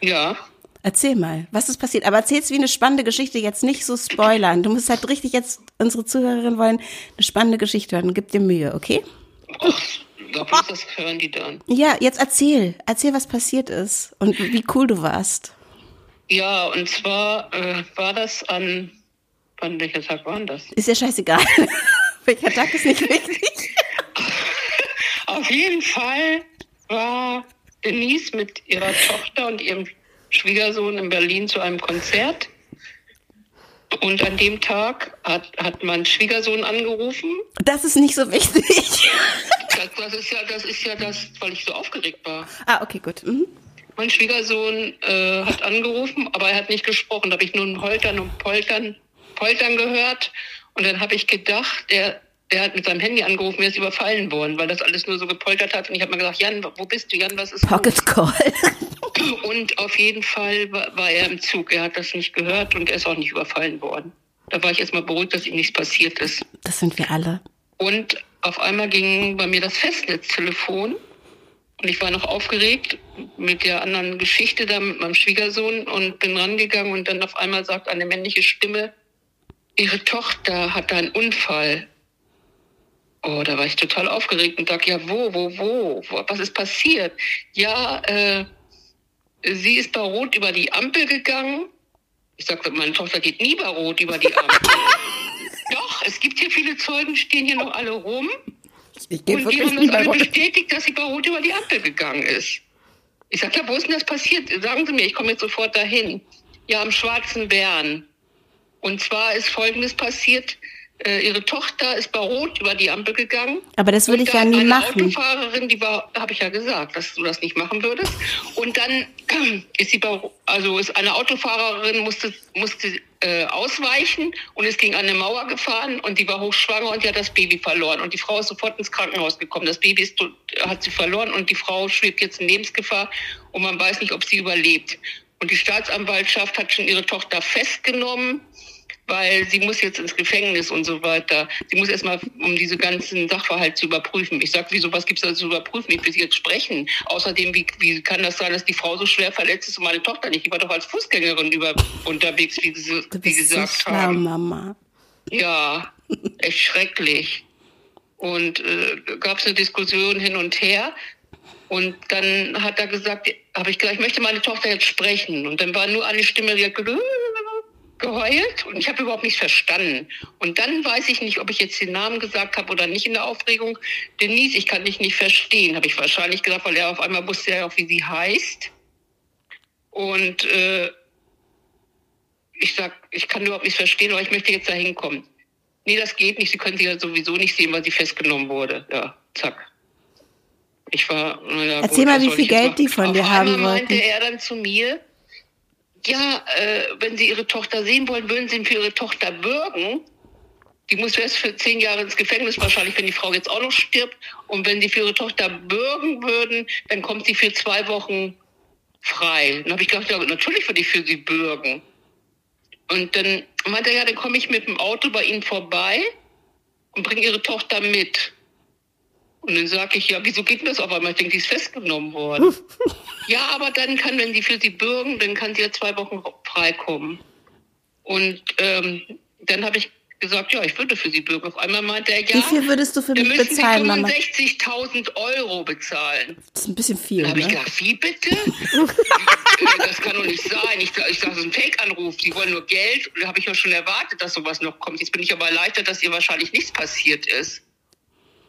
Speaker 3: Ja.
Speaker 1: Erzähl mal, was ist passiert? Aber erzähl's wie eine spannende Geschichte, jetzt nicht so spoilern. Du musst halt richtig jetzt, unsere Zuhörerinnen wollen eine spannende Geschichte hören. Gib dir Mühe, okay?
Speaker 3: Da was das hören die dann.
Speaker 1: Ja, jetzt erzähl. Erzähl, was passiert ist und wie cool du warst.
Speaker 3: Ja, und zwar äh, war das an, wann welcher Tag war denn das?
Speaker 1: Ist ja scheißegal. Welcher Tag ist nicht wichtig?
Speaker 3: Auf jeden Fall war Denise mit ihrer Tochter und ihrem Schwiegersohn in Berlin zu einem Konzert. Und an dem Tag hat, hat mein Schwiegersohn angerufen.
Speaker 1: Das ist nicht so wichtig.
Speaker 3: Das, das, ist ja, das ist ja das, weil ich so aufgeregt war.
Speaker 1: ah, okay, gut. Mhm.
Speaker 3: Mein Schwiegersohn äh, hat angerufen, aber er hat nicht gesprochen. Da habe ich nur ein Holtern und Poltern, Poltern gehört. Und dann habe ich gedacht, der, der hat mit seinem Handy angerufen, er ist überfallen worden, weil das alles nur so gepoltert hat. Und ich habe mir gesagt, Jan, wo bist du, Jan, was ist?
Speaker 1: Pocket Call.
Speaker 3: Und auf jeden Fall war, war er im Zug. Er hat das nicht gehört und er ist auch nicht überfallen worden. Da war ich erstmal beruhigt, dass ihm nichts passiert ist.
Speaker 1: Das sind wir alle.
Speaker 3: Und auf einmal ging bei mir das Festnetztelefon. Und ich war noch aufgeregt mit der anderen Geschichte da mit meinem Schwiegersohn und bin rangegangen und dann auf einmal sagt eine männliche Stimme, ihre Tochter hatte einen Unfall. Oh, da war ich total aufgeregt und sag, ja, wo, wo, wo, wo was ist passiert? Ja, äh, sie ist bei Rot über die Ampel gegangen. Ich sagte, meine Tochter geht nie bei Rot über die Ampel. Doch, es gibt hier viele Zeugen, stehen hier noch alle rum.
Speaker 1: Ich
Speaker 3: Und die haben das alle bestätigt, dass sie bei Rot über die Ampel gegangen ist. Ich sag, ja, wo ist denn das passiert? Sagen Sie mir, ich komme jetzt sofort dahin. Ja, am Schwarzen Bären. Und zwar ist Folgendes passiert. Äh, ihre Tochter ist bei Rot über die Ampel gegangen.
Speaker 1: Aber das würde ich ja nie
Speaker 3: eine
Speaker 1: machen.
Speaker 3: Autofahrerin, die war, habe ich ja gesagt, dass du das nicht machen würdest. Und dann ist sie bei, also ist eine Autofahrerin musste musste äh, ausweichen und ist gegen eine Mauer gefahren und die war hochschwanger und die hat das Baby verloren und die Frau ist sofort ins Krankenhaus gekommen. Das Baby ist, tot- hat sie verloren und die Frau schwebt jetzt in Lebensgefahr und man weiß nicht, ob sie überlebt. Und die Staatsanwaltschaft hat schon ihre Tochter festgenommen weil sie muss jetzt ins Gefängnis und so weiter. Sie muss erstmal, um diese ganzen Sachverhalte zu überprüfen. Ich sag, wieso, was gibt's da zu überprüfen? Ich will sie jetzt sprechen. Außerdem, wie, wie kann das sein, dass die Frau so schwer verletzt ist und meine Tochter nicht? Ich war doch als Fußgängerin über, unterwegs, wie sie,
Speaker 1: Du
Speaker 3: wie
Speaker 1: bist so
Speaker 3: gesagt
Speaker 1: schlau,
Speaker 3: haben.
Speaker 1: Mama.
Speaker 3: Ja, echt schrecklich. Und äh, gab es eine Diskussion hin und her. Und dann hat er gesagt, habe ich gesagt, ich möchte meine Tochter jetzt sprechen. Und dann war nur eine Stimme, die hat ge- geheult und ich habe überhaupt nichts verstanden. Und dann weiß ich nicht, ob ich jetzt den Namen gesagt habe oder nicht in der Aufregung. Denise, ich kann dich nicht verstehen, habe ich wahrscheinlich gesagt, weil er auf einmal wusste ja auch, wie sie heißt. Und äh, ich sag, ich kann überhaupt nicht verstehen, aber ich möchte jetzt da hinkommen. Nee, das geht nicht. Sie können sie ja sowieso nicht sehen, weil sie festgenommen wurde. Ja, zack. Ich war, naja,
Speaker 1: Erzähl
Speaker 3: gut,
Speaker 1: mal, wie viel Geld die von
Speaker 3: Auf
Speaker 1: dir haben wollten.
Speaker 3: meinte er dann zu mir, ja, äh, wenn Sie Ihre Tochter sehen wollen, würden Sie für Ihre Tochter bürgen. Die muss erst für zehn Jahre ins Gefängnis, wahrscheinlich, wenn die Frau jetzt auch noch stirbt. Und wenn Sie für Ihre Tochter bürgen würden, dann kommt sie für zwei Wochen frei. Dann habe ich gedacht, ja, natürlich würde ich für Sie bürgen. Und dann meinte er, ja, dann komme ich mit dem Auto bei Ihnen vorbei und bringe Ihre Tochter mit. Und dann sage ich, ja, wieso geht das auf einmal? Ich denke, die ist festgenommen worden. ja, aber dann kann, wenn Sie für Sie bürgen, dann kann sie ja zwei Wochen freikommen. Und ähm, dann habe ich gesagt, ja, ich würde für Sie bürgen. Auf einmal meinte er, ja,
Speaker 1: Wie viel würdest du für mich
Speaker 3: müssen
Speaker 1: bezahlen, Mama?
Speaker 3: Sie 65.000 Euro bezahlen.
Speaker 1: Das ist ein bisschen viel,
Speaker 3: Dann habe ich
Speaker 1: ne?
Speaker 3: gedacht, wie bitte? Das kann doch nicht sein. Ich, ich sage, das ist ein Fake-Anruf. Die wollen nur Geld. Da habe ich ja schon erwartet, dass sowas noch kommt. Jetzt bin ich aber erleichtert, dass ihr wahrscheinlich nichts passiert ist.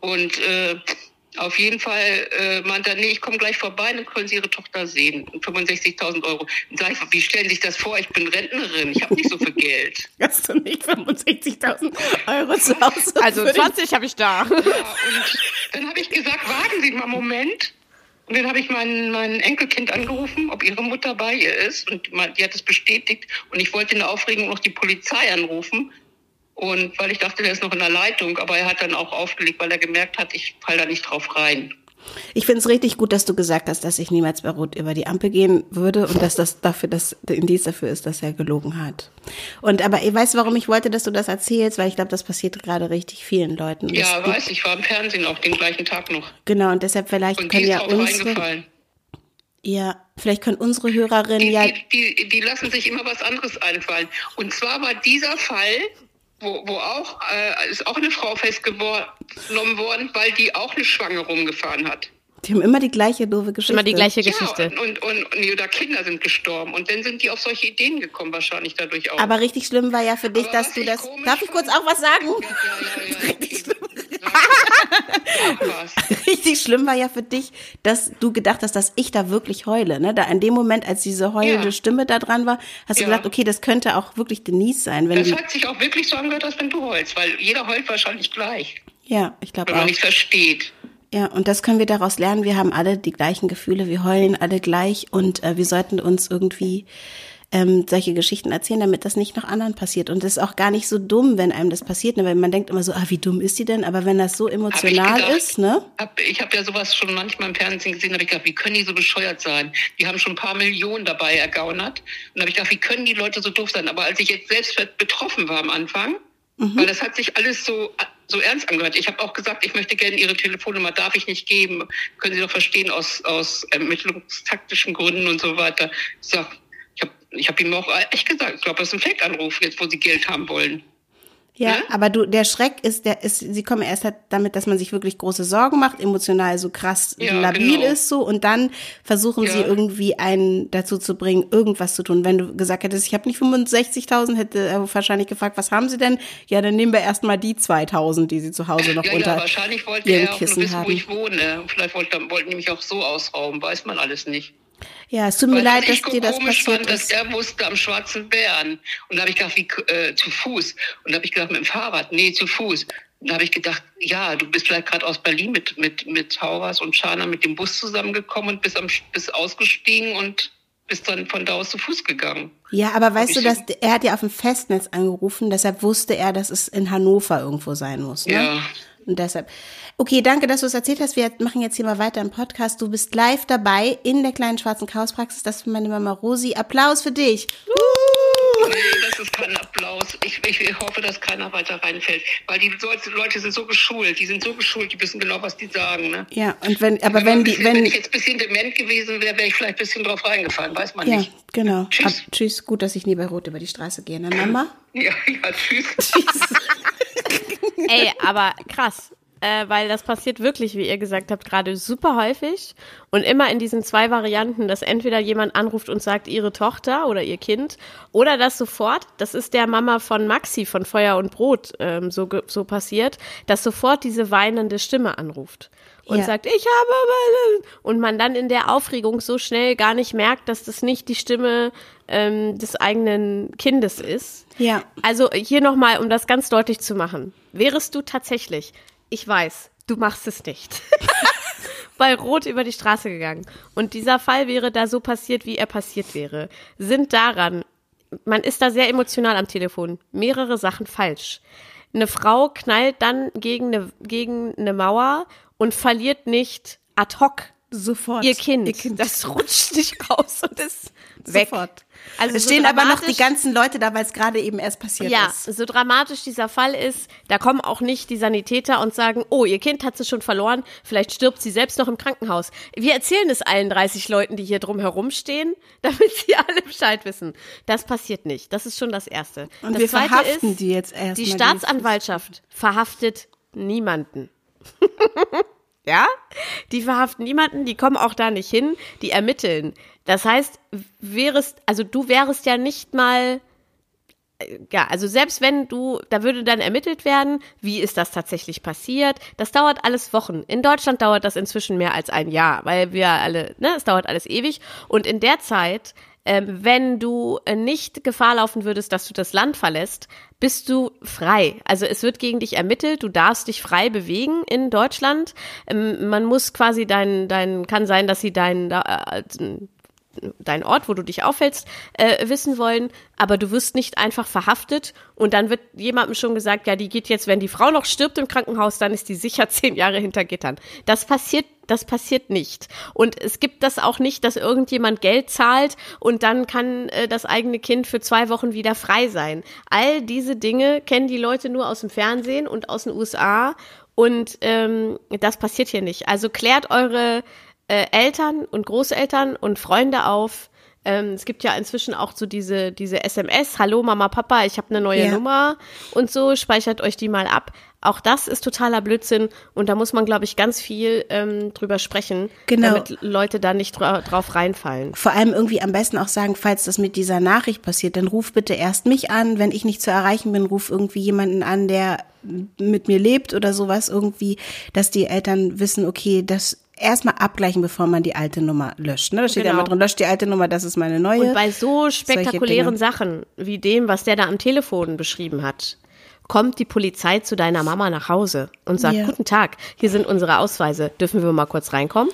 Speaker 3: Und äh, Auf jeden Fall äh, meinte er, nee, ich komme gleich vorbei, dann können Sie Ihre Tochter sehen. 65.000 Euro. Dann sag ich, wie stellen Sie sich das vor? Ich bin Rentnerin, ich habe nicht so viel Geld.
Speaker 1: Hast du nicht 65.000 Euro zu Hause?
Speaker 2: Also 20 habe ich da.
Speaker 3: Ja, und dann habe ich gesagt, warten Sie mal einen Moment. Und dann habe ich mein, mein Enkelkind angerufen, ob ihre Mutter bei ihr ist. Und die hat es bestätigt. Und ich wollte in der Aufregung noch die Polizei anrufen. Und weil ich dachte, der ist noch in der Leitung, aber er hat dann auch aufgelegt, weil er gemerkt hat, ich falle da nicht drauf rein.
Speaker 1: Ich finde es richtig gut, dass du gesagt hast, dass ich niemals bei Rot über die Ampel gehen würde und dass das dafür das Indiz dafür ist, dass er gelogen hat. Und aber ich weiß, warum ich wollte, dass du das erzählst, weil ich glaube, das passiert gerade richtig vielen Leuten.
Speaker 3: Ja, weiß ich, war im Fernsehen auch den gleichen Tag noch.
Speaker 1: Genau, und deshalb vielleicht
Speaker 3: Und
Speaker 1: können ja unsere, ja, vielleicht können unsere Hörerinnen
Speaker 3: Die,
Speaker 1: ja,
Speaker 3: die, die, die lassen sich immer was anderes einfallen. Und zwar war dieser Fall, wo, wo auch, äh, ist auch eine Frau festgenommen worden, weil die auch eine Schwange rumgefahren hat.
Speaker 1: die haben immer die gleiche doofe Geschichte.
Speaker 2: Immer die gleiche Geschichte.
Speaker 3: Ja, und, und, und, und oder Kinder sind gestorben. Und dann sind die auf solche Ideen gekommen, wahrscheinlich dadurch auch.
Speaker 1: Aber richtig schlimm war ja für dich,
Speaker 3: Aber
Speaker 1: dass du das. Darf ich kurz auch was sagen?
Speaker 3: ja, ja, ja, ja. Was.
Speaker 1: Richtig schlimm war ja für dich, dass du gedacht hast, dass ich da wirklich heule. Ne? Da in dem Moment, als diese heulende
Speaker 3: Ja.
Speaker 1: Stimme da dran war, hast du
Speaker 3: Ja.
Speaker 1: gedacht, okay, das könnte auch wirklich Denise sein.
Speaker 3: Das hat sich auch wirklich so angehört, als wenn du heulst, weil jeder heult wahrscheinlich gleich,
Speaker 1: ja, ich glaube
Speaker 3: wenn man
Speaker 1: auch.
Speaker 3: nicht versteht.
Speaker 1: Ja, und das können wir daraus lernen. Wir haben alle die gleichen Gefühle, wir heulen alle gleich und äh, wir sollten uns irgendwie ähm, solche Geschichten erzählen, damit das nicht noch anderen passiert. Und das ist auch gar nicht so dumm, wenn einem das passiert, ne? weil man denkt immer so, ah, wie dumm ist die denn? Aber wenn das so emotional
Speaker 3: gedacht.
Speaker 1: ist, ne?
Speaker 3: Hab, ich habe ja sowas schon manchmal im Fernsehen gesehen, habe ich gedacht, wie können die so bescheuert sein? Die haben schon ein paar Millionen dabei ergaunert. Und habe ich gedacht, wie können die Leute so doof sein? Aber als ich jetzt selbst betroffen war am Anfang, weil das hat sich alles so, so ernst angehört. Ich habe auch gesagt, ich möchte gerne Ihre Telefonnummer, darf ich nicht geben. Können Sie doch verstehen, aus, aus ermittlungstaktischen Gründen und so weiter. Ich sag, ich habe ihm auch echt gesagt, ich glaube, das ist ein Fake-Anruf, jetzt wo Sie Geld haben wollen.
Speaker 1: Ja,
Speaker 3: Ne?
Speaker 1: aber du, der Schreck ist, der ist, sie kommen erst halt damit, dass man sich wirklich große Sorgen macht, emotional so krass
Speaker 3: Ja,
Speaker 1: labil
Speaker 3: genau.
Speaker 1: ist so und dann versuchen sie
Speaker 3: Ja.
Speaker 1: irgendwie einen dazu zu bringen, irgendwas zu tun. Wenn du gesagt hättest, ich habe nicht 65.000, hätte er wahrscheinlich gefragt, was haben sie denn? Ja, dann nehmen wir erstmal die 2.000, die sie zu Hause noch
Speaker 3: Ja,
Speaker 1: unter
Speaker 3: ja, wahrscheinlich wollte
Speaker 1: ihrem
Speaker 3: er auch
Speaker 1: Kissen
Speaker 3: wissen, wo
Speaker 1: haben.
Speaker 3: ich wohne. Vielleicht wollte, wollten die mich auch so ausrauben, weiß man alles nicht.
Speaker 1: Ja, es tut mir
Speaker 3: Weil
Speaker 1: leid, dass dir das passiert
Speaker 3: fand, dass
Speaker 1: ist.
Speaker 3: er wusste am Schwarzen Bären. Und da habe ich gedacht, wie äh, zu Fuß. Und da habe ich gedacht, mit dem Fahrrad, nee, zu Fuß. Und da habe ich gedacht, ja, du bist vielleicht gerade aus Berlin mit, mit, mit Hauras und Schana mit dem Bus zusammengekommen und bist, am, bist ausgestiegen und bist dann von da aus zu Fuß gegangen.
Speaker 1: Ja, aber weißt du, dass er hat ja auf dem Festnetz angerufen, deshalb wusste er, dass es in Hannover irgendwo sein muss. Ne?
Speaker 3: Ja.
Speaker 1: Und deshalb. Okay, danke, dass du es erzählt hast. Wir machen jetzt hier mal weiter im Podcast. Du bist live dabei in der kleinen schwarzen Chaospraxis. Das ist meine Mama Rosi. Applaus für dich.
Speaker 3: Nee, das ist kein Applaus. Ich, ich hoffe, dass keiner weiter reinfällt. Weil die Leute- Leute sind so geschult. Die sind so geschult, die wissen genau, was die sagen. Ne?
Speaker 1: Ja, und wenn, aber
Speaker 3: Wenn,
Speaker 1: wenn die,
Speaker 3: bisschen,
Speaker 1: wenn,
Speaker 3: wenn ich jetzt ein bisschen dement gewesen wäre, wäre ich vielleicht ein bisschen drauf reingefallen. Weiß man
Speaker 1: ja,
Speaker 3: nicht.
Speaker 1: genau.
Speaker 3: Tschüss.
Speaker 1: Ab, tschüss. Gut, dass ich nie bei Rot über die Straße gehe, ne, Mama?
Speaker 3: Ja, ja, tschüss.
Speaker 2: Ey, aber krass. Äh, weil das passiert wirklich, wie ihr gesagt habt, gerade super häufig und immer in diesen zwei Varianten, dass entweder jemand anruft und sagt, ihre Tochter oder ihr Kind oder das sofort, das ist der Mama von Maxi von Feuer und Brot ähm, so, so passiert, dass sofort diese weinende Stimme anruft und
Speaker 1: Ja.
Speaker 2: sagt, ich habe meine und man dann in der Aufregung so schnell gar nicht merkt, dass das nicht die Stimme ähm, des eigenen Kindes ist.
Speaker 1: Ja.
Speaker 2: Also hier nochmal, um das ganz deutlich zu machen. Wärest du tatsächlich, ich weiß, du machst es nicht, bei Rot über die Straße gegangen. Und dieser Fall wäre da so passiert, wie er passiert wäre, sind daran, man ist da sehr emotional am Telefon, mehrere Sachen falsch. Eine Frau knallt dann gegen eine, gegen eine Mauer und verliert nicht ad hoc
Speaker 1: Sofort.
Speaker 2: ihr kind.
Speaker 1: Ihr Kind.
Speaker 2: Das rutscht nicht raus und ist weg.
Speaker 1: Sofort.
Speaker 2: Also
Speaker 1: es
Speaker 2: so
Speaker 1: stehen aber noch die ganzen Leute da, weil es gerade eben erst passiert
Speaker 2: ja,
Speaker 1: ist.
Speaker 2: so dramatisch dieser Fall ist, da kommen auch nicht die Sanitäter und sagen, oh, ihr Kind hat sie schon verloren, vielleicht stirbt sie selbst noch im Krankenhaus. Wir erzählen es allen 30 Leuten, die hier drum herumstehen, damit sie alle Bescheid wissen. Das passiert nicht. Das ist schon das Erste.
Speaker 1: Und
Speaker 2: das
Speaker 1: wir
Speaker 2: Zweite
Speaker 1: verhaften
Speaker 2: ist,
Speaker 1: die jetzt erstmal.
Speaker 2: die Staatsanwaltschaft verhaftet niemanden. ja? Die verhaften niemanden, die kommen auch da nicht hin, die ermitteln. Das heißt, wärest, also du wärest ja nicht mal ja, also selbst wenn du, da würde dann ermittelt werden, wie ist das tatsächlich passiert. Das dauert alles Wochen. In Deutschland dauert das inzwischen mehr als ein Jahr, weil wir alle, ne, es dauert alles ewig. Und in der Zeit, ähm, wenn du äh, nicht Gefahr laufen würdest, dass du das Land verlässt, bist du frei. Also es wird gegen dich ermittelt, du darfst dich frei bewegen in Deutschland. Ähm, man muss quasi dein, dein, kann sein, dass sie dein, äh, deinen Ort, wo du dich aufhältst, äh, wissen wollen, aber du wirst nicht einfach verhaftet und dann wird jemandem schon gesagt, ja, die geht jetzt, wenn die Frau noch stirbt im Krankenhaus, dann ist die sicher zehn Jahre hinter Gittern. Das passiert das passiert nicht. Und es gibt das auch nicht, dass irgendjemand Geld zahlt und dann kann äh, das eigene Kind für zwei Wochen wieder frei sein. All diese Dinge kennen die Leute nur aus dem Fernsehen und aus den USA. Und ähm, das passiert hier nicht. Also klärt eure äh, Eltern und Großeltern und Freunde auf. Ähm, es gibt ja inzwischen auch so diese, diese SMS, Hallo Mama, Papa, ich habe eine neue
Speaker 1: Ja.
Speaker 2: Nummer und so, speichert euch die mal ab. Auch das ist totaler Blödsinn und da muss man, glaube ich, ganz viel ähm, drüber sprechen,
Speaker 1: Genau.
Speaker 2: damit Leute da nicht dra drauf reinfallen.
Speaker 1: Vor allem irgendwie am besten auch sagen, falls das mit dieser Nachricht passiert, dann ruf bitte erst mich an. Wenn ich nicht zu erreichen bin, ruf irgendwie jemanden an, der mit mir lebt oder sowas irgendwie, dass die Eltern wissen, okay, das erstmal abgleichen, bevor man die alte Nummer löscht. Ne? Da steht ja
Speaker 2: Genau.
Speaker 1: immer drin, löscht die alte Nummer, das ist meine neue.
Speaker 2: Und bei so spektakulären. Sachen wie dem, was der da am Telefon beschrieben hat, kommt die Polizei zu deiner Mama nach Hause und sagt,
Speaker 1: Ja.
Speaker 2: guten Tag, hier sind unsere Ausweise, dürfen wir mal kurz reinkommen?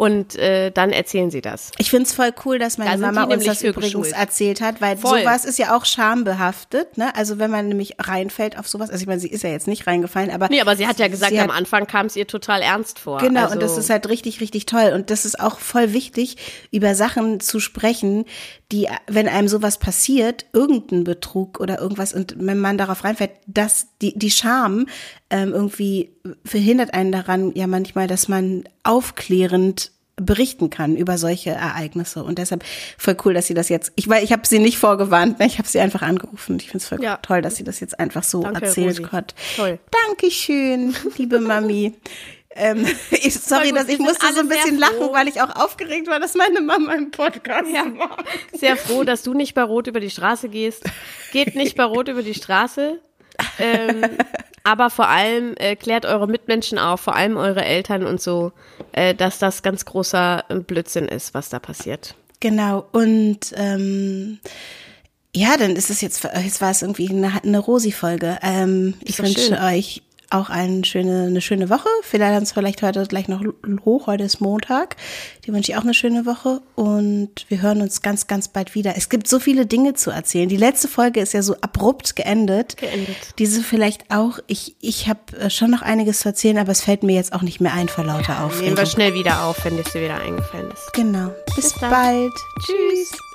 Speaker 2: Und äh, dann erzählen sie das.
Speaker 1: Ich find's voll cool, dass meine
Speaker 2: Da
Speaker 1: Mama uns das übrigens
Speaker 2: geschult.
Speaker 1: erzählt hat, weil
Speaker 2: Voll.
Speaker 1: sowas ist ja auch schambehaftet, ne? Also wenn man nämlich reinfällt auf sowas, also ich meine, sie ist ja jetzt nicht reingefallen, aber
Speaker 2: Nee, aber sie hat ja gesagt,
Speaker 1: sie
Speaker 2: am
Speaker 1: hat,
Speaker 2: Anfang kam es ihr total ernst vor.
Speaker 1: Genau,
Speaker 2: also,
Speaker 1: und das ist halt richtig, richtig toll. Und das ist auch voll wichtig, über Sachen zu sprechen, die, wenn einem sowas passiert, irgendein Betrug oder irgendwas, und wenn man darauf reinfällt, dass die, die Scham ähm, irgendwie verhindert einen daran ja manchmal, dass man aufklärend berichten kann über solche Ereignisse und deshalb voll cool, dass sie das jetzt. Ich weil ich habe sie nicht vorgewarnt, ne? ich habe sie einfach angerufen. Ich finde es voll
Speaker 2: Ja.
Speaker 1: toll, dass sie das jetzt einfach so
Speaker 2: Danke,
Speaker 1: erzählt
Speaker 2: Rosi.
Speaker 1: hat.
Speaker 2: Toll.
Speaker 1: Dankeschön, liebe Mami. Ähm, ich, sorry,
Speaker 2: gut,
Speaker 1: dass ich musste so ein bisschen lachen, weil ich auch aufgeregt war, dass meine Mama im Podcast war.
Speaker 2: sehr froh, dass du nicht bei Rot über die Straße gehst. Geht nicht bei Rot über die Straße. Ähm, aber vor allem äh, klärt eure Mitmenschen auf, vor allem eure Eltern und so, äh, dass das ganz großer äh, Blödsinn ist, was da passiert.
Speaker 1: Genau, und ähm, ja, dann ist es jetzt, jetzt war es irgendwie eine, eine Rosi-Folge. Ähm, ich wünsche
Speaker 2: schön.
Speaker 1: euch auch eine schöne, eine schöne Woche. Vielleicht haben es vielleicht heute gleich noch hoch. Heute ist Montag. Die wünsche ich auch eine schöne Woche. Und wir hören uns ganz, ganz bald wieder. Es gibt so viele Dinge zu erzählen. Die letzte Folge ist ja so abrupt geendet.
Speaker 2: Geendet.
Speaker 1: Diese vielleicht auch. Ich, ich habe schon noch einiges zu erzählen, aber es fällt mir jetzt auch nicht mehr ein vor lauter
Speaker 2: Nehmen
Speaker 1: Aufregung.
Speaker 2: wir schnell wieder auf, wenn es dir wieder eingefallen ist.
Speaker 1: Genau. Bis,
Speaker 2: Bis
Speaker 1: bald.
Speaker 2: Tschüss.